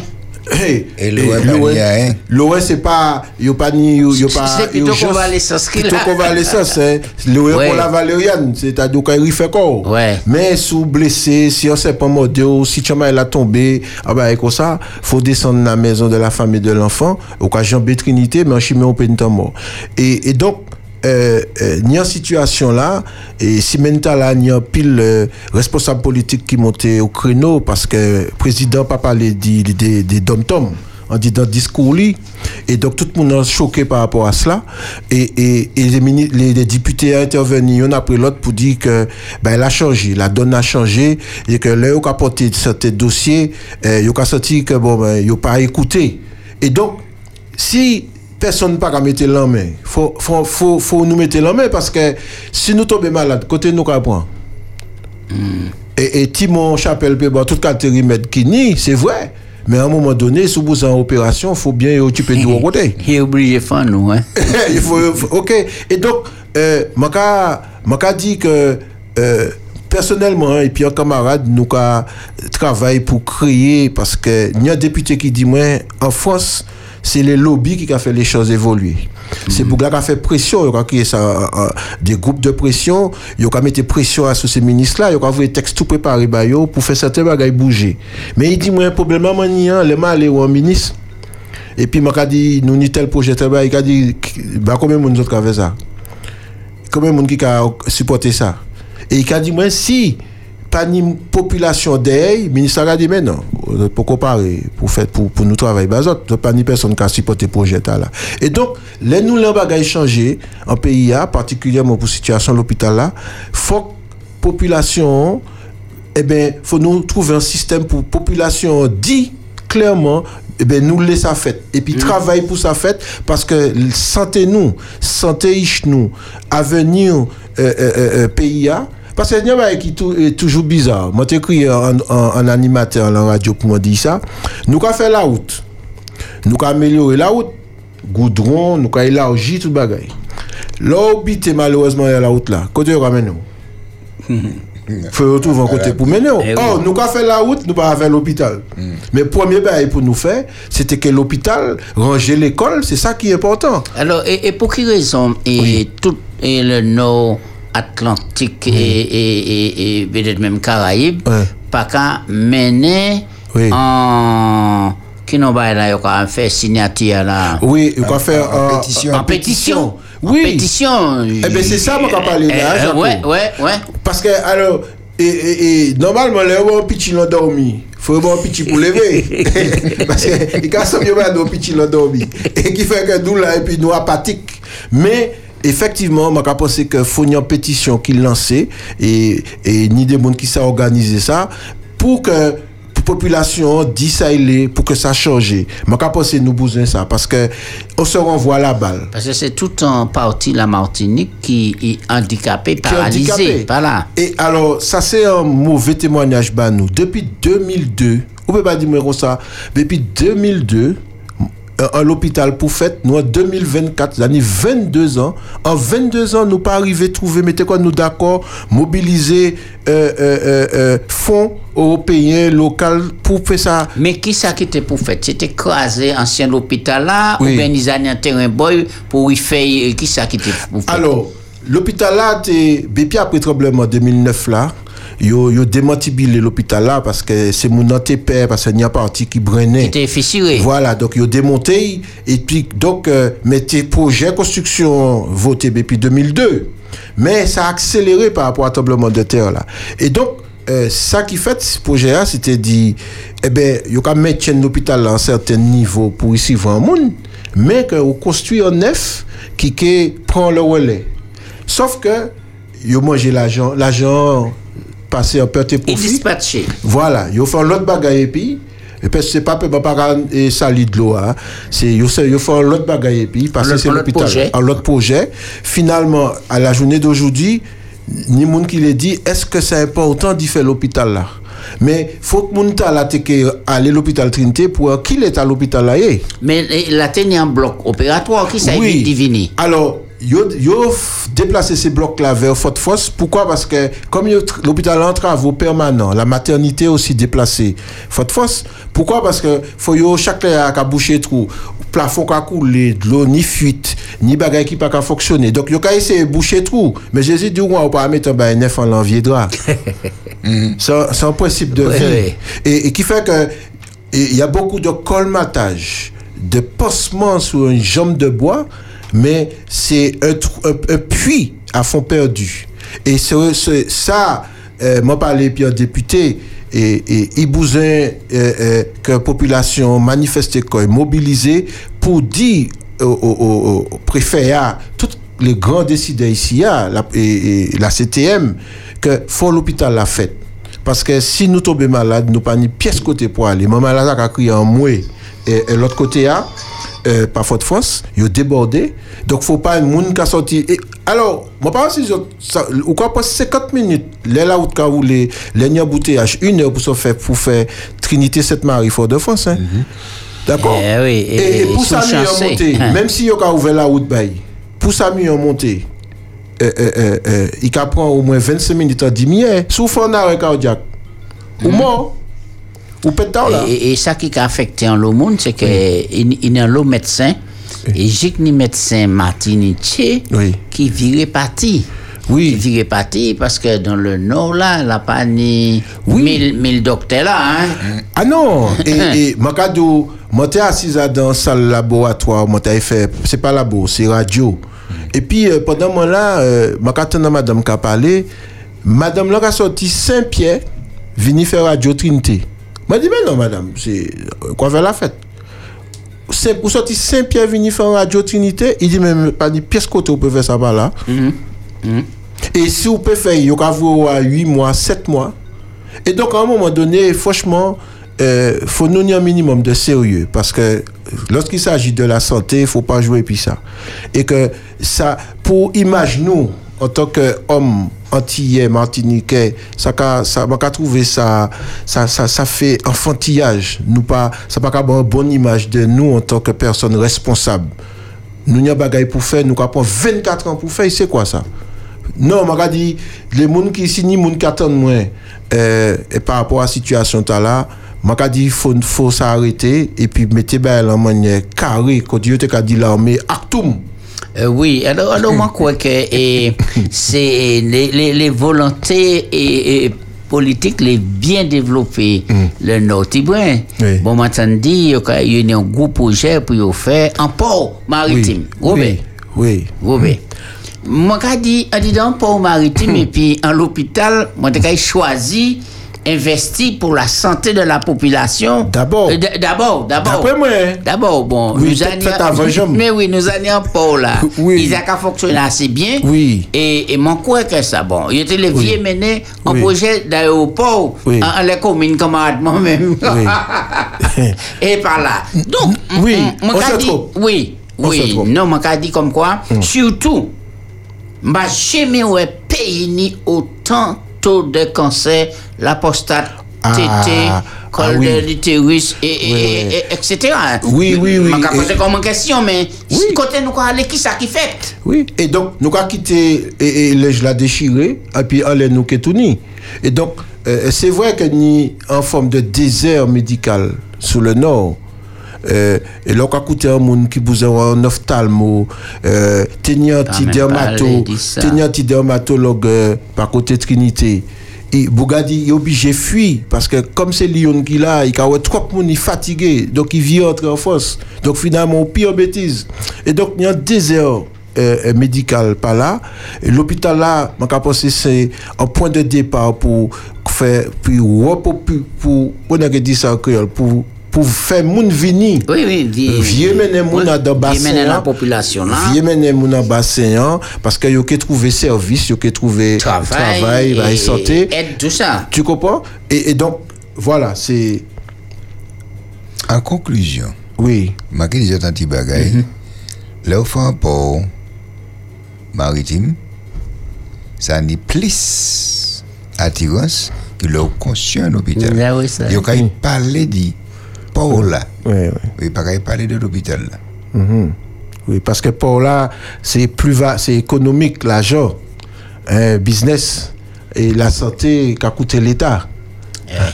S8: Hey,
S2: Et l'OM,
S8: c'est pas, yo pas ni, yo, pas.
S1: C'est plutôt convalescence qu'il
S8: Plutôt
S1: a.
S8: convalescence, hein.
S1: Ouais.
S8: pour la valériane, c'est-à-dire qu'il fait quoi.
S1: Ouais.
S8: Mais si vous blessé, si on sait pas mordre, si tu il a tombé, ah bah, comme ça, faut descendre dans la maison de la famille de l'enfant, au cas Jean Trinité, mais en chimie, peut être mort. Et, et donc, euh, euh, ni en situation là, et si maintenant là, y a pile euh, responsable politique qui montait au créneau parce que président pas parlé des, des, des dom-tom en dit dans le discours lui. Et donc tout le monde est choqué par rapport à cela. Et, et, et les, les, les députés ont intervenu un après l'autre pour dire que ben, elle a changé, la donne a changé et que là, ils ont porté certains dossiers, euh, ils ont senti que bon, ben, ils n'ont pas écouté. Et donc, si personne pas qu'à mettre la main, faut, faut, faut, faut nous mettre la main parce que si nous tombons malades, côté nous qu'à prendre. Et, et Timon Chapelle peut boire toute catégorie qui ni, c'est vrai. Mais à un moment donné, si vous en opération, il faut bien occuper de l'autre côté.
S1: Il est obligé de faire nous, hein.
S8: il faut, ok. Et donc, euh, Maka dit que euh, personnellement, et puis un camarade, nous ka travaille pour créer, parce que il y a un député qui dit, moi, en France, c'est les lobbies qui ont fait les choses évoluer. C'est pour qu'on a fait pression, il a créé euh, euh, des groupes de pression, il a mis pression à ces ministres-là, il a envoyé des textes tout préparés pour faire certains bagages bouger. Mais il dit, moi, un problème, manier, les mal aller au ministre, et puis, m'a dit, nous ni tel projet, il a dit, bah, combien de qui a fait ça? Combien de monde qui a supporté ça? Et il a dit, moi, si, pas ni population le ministère a dit, mais non, pour comparer, pour faire, pour, pour nous travailler, autres, pas ni personne qui a supporté le projet là. Et donc, les nous, les bagages changé en pays, A, particulièrement pour la situation de l'hôpital là, faut que population, eh ben, faut nous trouver un système pour population dit clairement, eh ben, nous laisse ça fait. Et puis, travaille pour ça fait parce que santé nous, santé nous, avenir euh, euh, euh, euh, pays A, parce que bagage qui est toujours bizarre. Moi, j'ai écrit en, en, en animateur à la radio pour me dire ça. Nous avons fait la route. Nous avons amélioré la route. Goudron, nous avons élargi tout le bagage. Là, où malheureusement, il y a la route là. Côté ramène nous. faut retrouver un côté pour mener.
S1: Eh
S8: Oh, nous avons fait la route, nous pas fait l'hôpital. Mais premier bail pour nous faire, c'était que l'hôpital ranger l'école, c'est ça qui est important.
S1: Alors, et, et pour quelle raison? Et tout et le nord Atlantique et, et, et, et peut-être même Caraïbes, pas qu'à mener en qui n'ont pas là, il a fait signature là.
S8: Oui, il a fait en,
S1: pétition. En pétition.
S8: Oui.
S1: En pétition.
S8: Eh bien, c'est ça, qu'on parle là,
S1: Eh,
S8: Jaco.
S1: Ouais, ouais, ouais.
S8: Parce que, alors, et, et, et normalement, les gens petit l'ont dormi. faut avoir un petit pour lever. Parce que, il y a un petit l'ont dormi. Et qui fait que nous, là, et puis nous, apathiques. Mais, effectivement, moi, je pense qu'il faut une pétition qui lancée et, et ni des gens qui savent organiser ça pour que pour population dit ça il est pour que ça change. Je pense que nous besoin ça parce que on se renvoie la balle.
S1: Parce que c'est tout en partie la Martinique qui est handicapée, paralysée.
S8: Et alors, ça c'est un mauvais témoignage bah, nous. Depuis 2002, on peut pas dire ça, depuis 2002, euh, à l'hôpital pour fête, nous en 2024, l'année 22 ans, en 22 ans, nous pas arrivé à trouver, mettez quoi, nous d'accord, mobiliser euh, euh, euh, euh, fonds européens, locaux pour faire ça.
S1: Mais qui ça qui était pour faire C'était crasé ancien hôpital là
S8: Oui.
S1: ou bien ils un terrain boy pour y faire qui ça qui était pour faire
S8: Alors, l'hôpital là, depuis après le tremblement de 2009 là, yo yo démantibulé l'hôpital là parce que c'est mon père parce qu'il y a parti qui brennait
S1: C'était fissuré.
S8: voilà donc yo démonté et puis donc euh, mettez projet construction voté depuis 2002 mais ça a accéléré par rapport à tremblement de terre là. Et donc euh, ça qui fait ce projet là c'était dit eh ben yo ka mettre l'hôpital à un certain niveau pour ici voir monde mais que on construit un neuf qui qui prend le relais. Sauf que yo mangé l'argent l'argent passé en perte et profit
S1: dispatché.
S8: voilà, ils font l'autre bagaille et puis et puis c'est pas pas pas et sali de l'eau hein. c'est ils ils font l'autre bagaille et puis parce que
S1: L'autre-
S8: c'est l'hôpital à l'autre projet finalement à la journée d'aujourd'hui ni monde qui l'a dit est-ce que c'est important d'y faire l'hôpital là? Mais faut que moun ta la te aller à l'hôpital Trinité pour qu'il est à l'hôpital là eh?
S1: Mais eh, la tenue en bloc opératoire qui ça
S8: Oui.
S1: divini.
S8: Alors, yo, déplacé ces blocs-là vers Fort Fosse. Pourquoi? Parce que comme l'hôpital est en travaux permanents, la maternité aussi déplacée Fort Fosse. Pourquoi? Parce que faut yo chaque a ka boucher trou, plafond ka coulé, de l'eau ni fuite, ni bagay qui pas ka fonctionner. Donc yo ka essayer de boucher trou. Mais Jésus dit on pas mettre un bain neuf en l'envier drap. C'est un- principe de vie. Et, et qui fait que il y a beaucoup de colmatage, de possements sur une jambe de bois, mais c'est un, puits à fond perdu. Et c'est ça, euh, moi parlé puis un député, et, et il besoin euh, euh, que la population manifeste quoi, mobilisée pour dire au, au- au- préfet, à tous les grands décideurs ici, à la, et, et la CTM, que faut l'hôpital la fête. Parce que si nous tombons malades, nous pas ni pièce côté pour aller. Maman malade a crié en moué. Et, et l'autre côté a, euh, par faute force, il a débordé. Donc faut pas un monde qui a sorti. Et, alors, moi pas si je- ça, ou quoi pas 50 minutes, les là où tu as les les embouteillage, une heure pour se faire pour faire Trinité Sainte Marie Fort de France. Hein. D'accord?
S1: Eh oui,
S8: Et,
S1: et-
S8: et pour
S1: ils
S8: ça, mieux monter,
S1: Hein.
S8: même si on a ouvert la route, pour ça, mieux monter, euh, euh, euh, euh, il prend au moins 25 minutes à 10 minutes. Sous fond d'arrêt cardiaque. Ou mort. Ou peut-être là.
S1: Et, et ça qui a affecté en le monde, c'est que il il y a un médecin, et j'ai ni médecin Martinique qui virait parti.
S8: Oui.
S1: Qui virait parti parce que dans le nord là, il n'y a pas ni mille, mille docteurs là. Hein?
S8: Ah non, et, et Makado, moi assis dans salle laboratoire, moi fait, c'est pas labo, c'est radio. Et puis euh, pendant moi là, euh, Makatana madame qui a parlé, madame là a sorti Saint-Pierre, vini faire radio Trinité. M'a dit, mais non madame, c'est euh, quoi faire la fête? Saint- Ou sorti Saint-Pierre vini faire radio Trinité, il dit, mais pas ni pièce côté, on peut faire ça par là. Et si vous pouvez faire, vous pouvez à 8 mois, 7 mois. Et donc, à un moment donné, franchement, il faut nous donner un minimum de sérieux. Parce que lorsqu'il s'agit de la santé, il ne faut pas jouer puis ça. Et que ça, pour image nous, en tant qu'homme antillais, martiniquais, ça qu'a ça qu'à trouver ça ça, ça ça fait enfantillage. Nous pas ça pas une bonne image de nous en tant que personne responsable. Nous n'y a bagaille pour faire nous prendre 24 ans pour faire c'est quoi ça? Non, m'a dit les gens qui ici ni gens qui attendent moins euh, et par rapport à la situation ta là, m'a dit faut faut s'arrêter et puis mettez ben en manière carrée. Quand Dieu te dit l'armée actum.
S1: Euh, oui, alors, alors moi, quoi que et c'est les, les, les volontés et, et politiques les bien développées, le Nord Tibouin. Bon, maintenant, dit, il y a un gros projet pour faire un port maritime.
S8: Oui, oui.
S1: Oui. Moi, quand dit, dans un port maritime et puis en l'hôpital, moi, j'ai choisi investi pour la santé de la population.
S8: D'abord.
S1: D'abord, d'abord.
S8: D'après moi.
S1: D'abord, bon.
S8: Oui,
S1: nous
S8: jambe.
S1: Mais oui, nous allions en port là.
S8: Oui.
S1: Ils ont fonctionné assez bien.
S8: Oui.
S1: Et, et mon quoi que ça, bon. Il était
S8: Oui.
S1: vieux mené un
S8: Oui.
S1: projet d'aéroport
S8: Oui.
S1: en, en les communes camarades moi-même. et par là. Donc,
S8: Oui, on se
S1: dit-. Oui,
S8: On
S1: oui. Non, mon dit comme quoi, surtout, m'a jamais ouais pays ni autant taux de cancer, la prostate,
S8: Ah,
S1: tété,
S8: ah
S1: col
S8: oui.
S1: de l'utérus, et,
S8: Oui,
S1: et-
S8: oui.
S1: et- etc.
S8: Oui, oui, oui.
S1: Qu'à
S8: Et-
S1: poser comme une question, mais côté nous aller qui ça qui fait?
S8: Oui, et donc nous avons quitté et, et je l'ai déchiré et puis l'a nous ni. Et donc euh, c'est vrai que ni en forme de désert médical sur le nord. Euh, et là, on a coûté un monde qui vous a un ophtalmo, euh, petit
S1: même
S8: dermato,
S1: parlé de ça.
S8: tenir un petit dermatologue euh, par côté Trinité. et Bougadi est obligé de fuir parce que comme c'est Lyon qui là, il a trop de monde fatigué, donc il vient entrer en force. Donc finalement, pire bêtise. Et donc il y a un désert euh, médical pas là. L'hôpital là, je pense que c'est un point de départ pour faire, puis repos- pour, pour, on a dit ça en créole, pour pour faire moun vini.
S1: Oui, oui, vi-
S8: Vieux mener moun
S1: oui,
S8: dans bassin.
S1: vieux mener la
S8: hein.
S1: population là.
S8: Vieux mener moun dans bassin hein, parce que yo que trouver service, yo que trouver
S1: Travail,
S8: travail, et
S1: et-
S8: santé.
S1: aide, tout ça.
S8: Tu comprends? Et, et donc voilà, c'est
S2: En conclusion,
S8: oui.
S2: je déjà un petit bagage. Là, au fond, pour maritime, ça n'est plus attirance que le conscient en hôpital.
S1: Oui, ça.
S2: Il y a parler de Paul là.
S8: Oui, oui.
S2: Il pas qu'à parler de l'hôpital là.
S8: Mhm. Oui, parce que pour là, c'est plus va, c'est économique, l'argent, hein, business et la santé qu'a coûté l'État.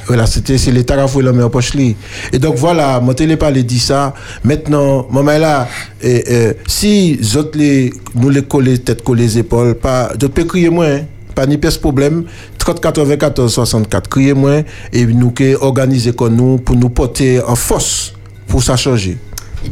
S8: Voilà, c'était c'est l'État qui a fait la meilleure poche. Et donc voilà, mon télé parle dit ça. Maintenant, maman là, et, euh, si autres les, nous les coller tête coller les épaules, pas, je peux crier moins, hein, pas ni pèse problème. 30 94 64, crier moins et nous que organiser comme nous pour nous porter en force pour ça changer.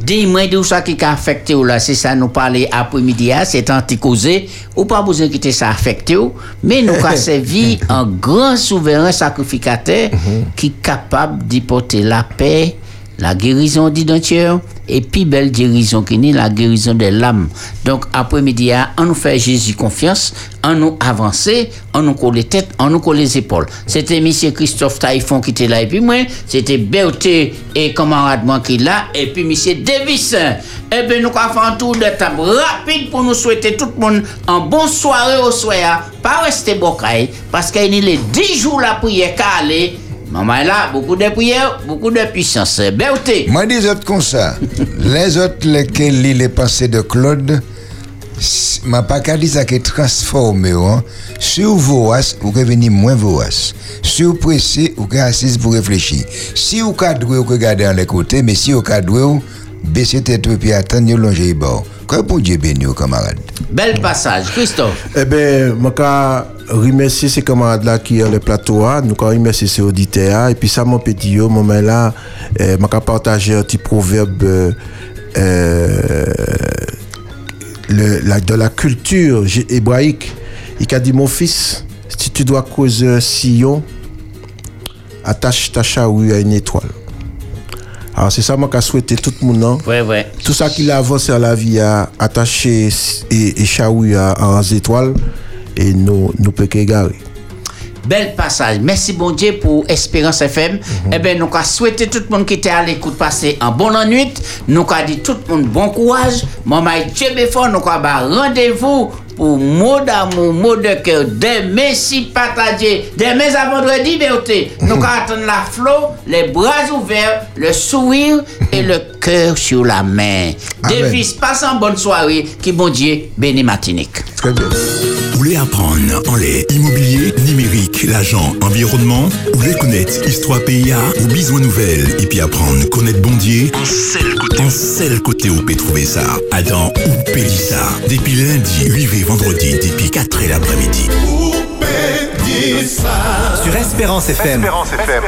S1: Dis-moi d'où ça qui a affecté ou là, c'est ça nous parler après-midi, hein, c'est anti-causé, ou pas besoin quitter ça affecté ou, mais nous avons servi un grand souverain sacrificateur qui est capable d'y porter la paix, la guérison d'identité et puis belle guérison qui est la guérison de l'âme. Donc après-midi, on nous fait Jésus confiance, on nous avancer, on nous colle les têtes, on nous colle les épaules. C'était monsieur Christophe Taïfon qui était là et puis moi, c'était Berthe et camarade moi qui est là et puis monsieur Davis. Eh bien nous avons un tour de table rapide pour nous souhaiter tout le monde un bon soirée au soir, pas rester bocaille parce qu'il a les 10 jours la prière aller. Maman est là, beaucoup de prières, beaucoup de puissance. Berthe.
S2: Moi, des autres comme ça. les autres, lesquels lit les pensées de Claude, m'a pas qu'à dire ça qui est transformé. Hein. Si vous venir moins. Si vous pressé, vous pouvez assis pour réfléchir. Si vous vous pouvez garder dans les côtés, mais si vous cadrez, vous baissez tête et puis attendez de longer les bords. Que pour Dieu bénisse, camarades.
S1: Bel passage, Christophe.
S8: Eh bien, je veux remercier ces camarades là qui ont le plateau, nous remercier ces auditeurs, et puis ça, mon petit, yo, moment là, eh, je veux partager un petit proverbe euh, euh, le- la- de la culture hébraïque. Il a dit, mon fils, si tu dois causer un sillon, attache ta charrue à une étoile. Alors c'est ça moi qu'a souhaité tout le monde.
S1: Ouais, ouais.
S8: Tout ça qu'il a avancé à la vie à attacher et, et charrue à, à étoiles et nous nous peut qu'égarer.
S1: Bel passage. Merci bon Dieu pour Espérance FM. Eh bien, nous avons souhaité tout le monde qui était à l'écoute passer un bon nuit. Nous avons dit tout le monde bon courage. Maman Dieu fort, nous avons rendez-vous pour mot d'amour, mot de cœur, demain si partagé, demain à vendredi, beauté. Nous allons attendre la flot, les bras ouverts, le sourire et le cœur sur la main. Davis, passe une bonne soirée. Qui bon Dieu bénit Martinique.
S8: Très bien.
S10: Vous voulez apprendre en les immobilier, numérique, l'agent, environnement Ou voulez connaître histoire PIA ou besoin nouvelles et puis apprendre connaître Bondier En seul côté, en seul côté où peut trouver ça. Adam ou Pélissa. Depuis lundi, 8 et vendredi, depuis 4 et l'après-midi.
S20: Sur Espérance FM.
S27: Espérance FM.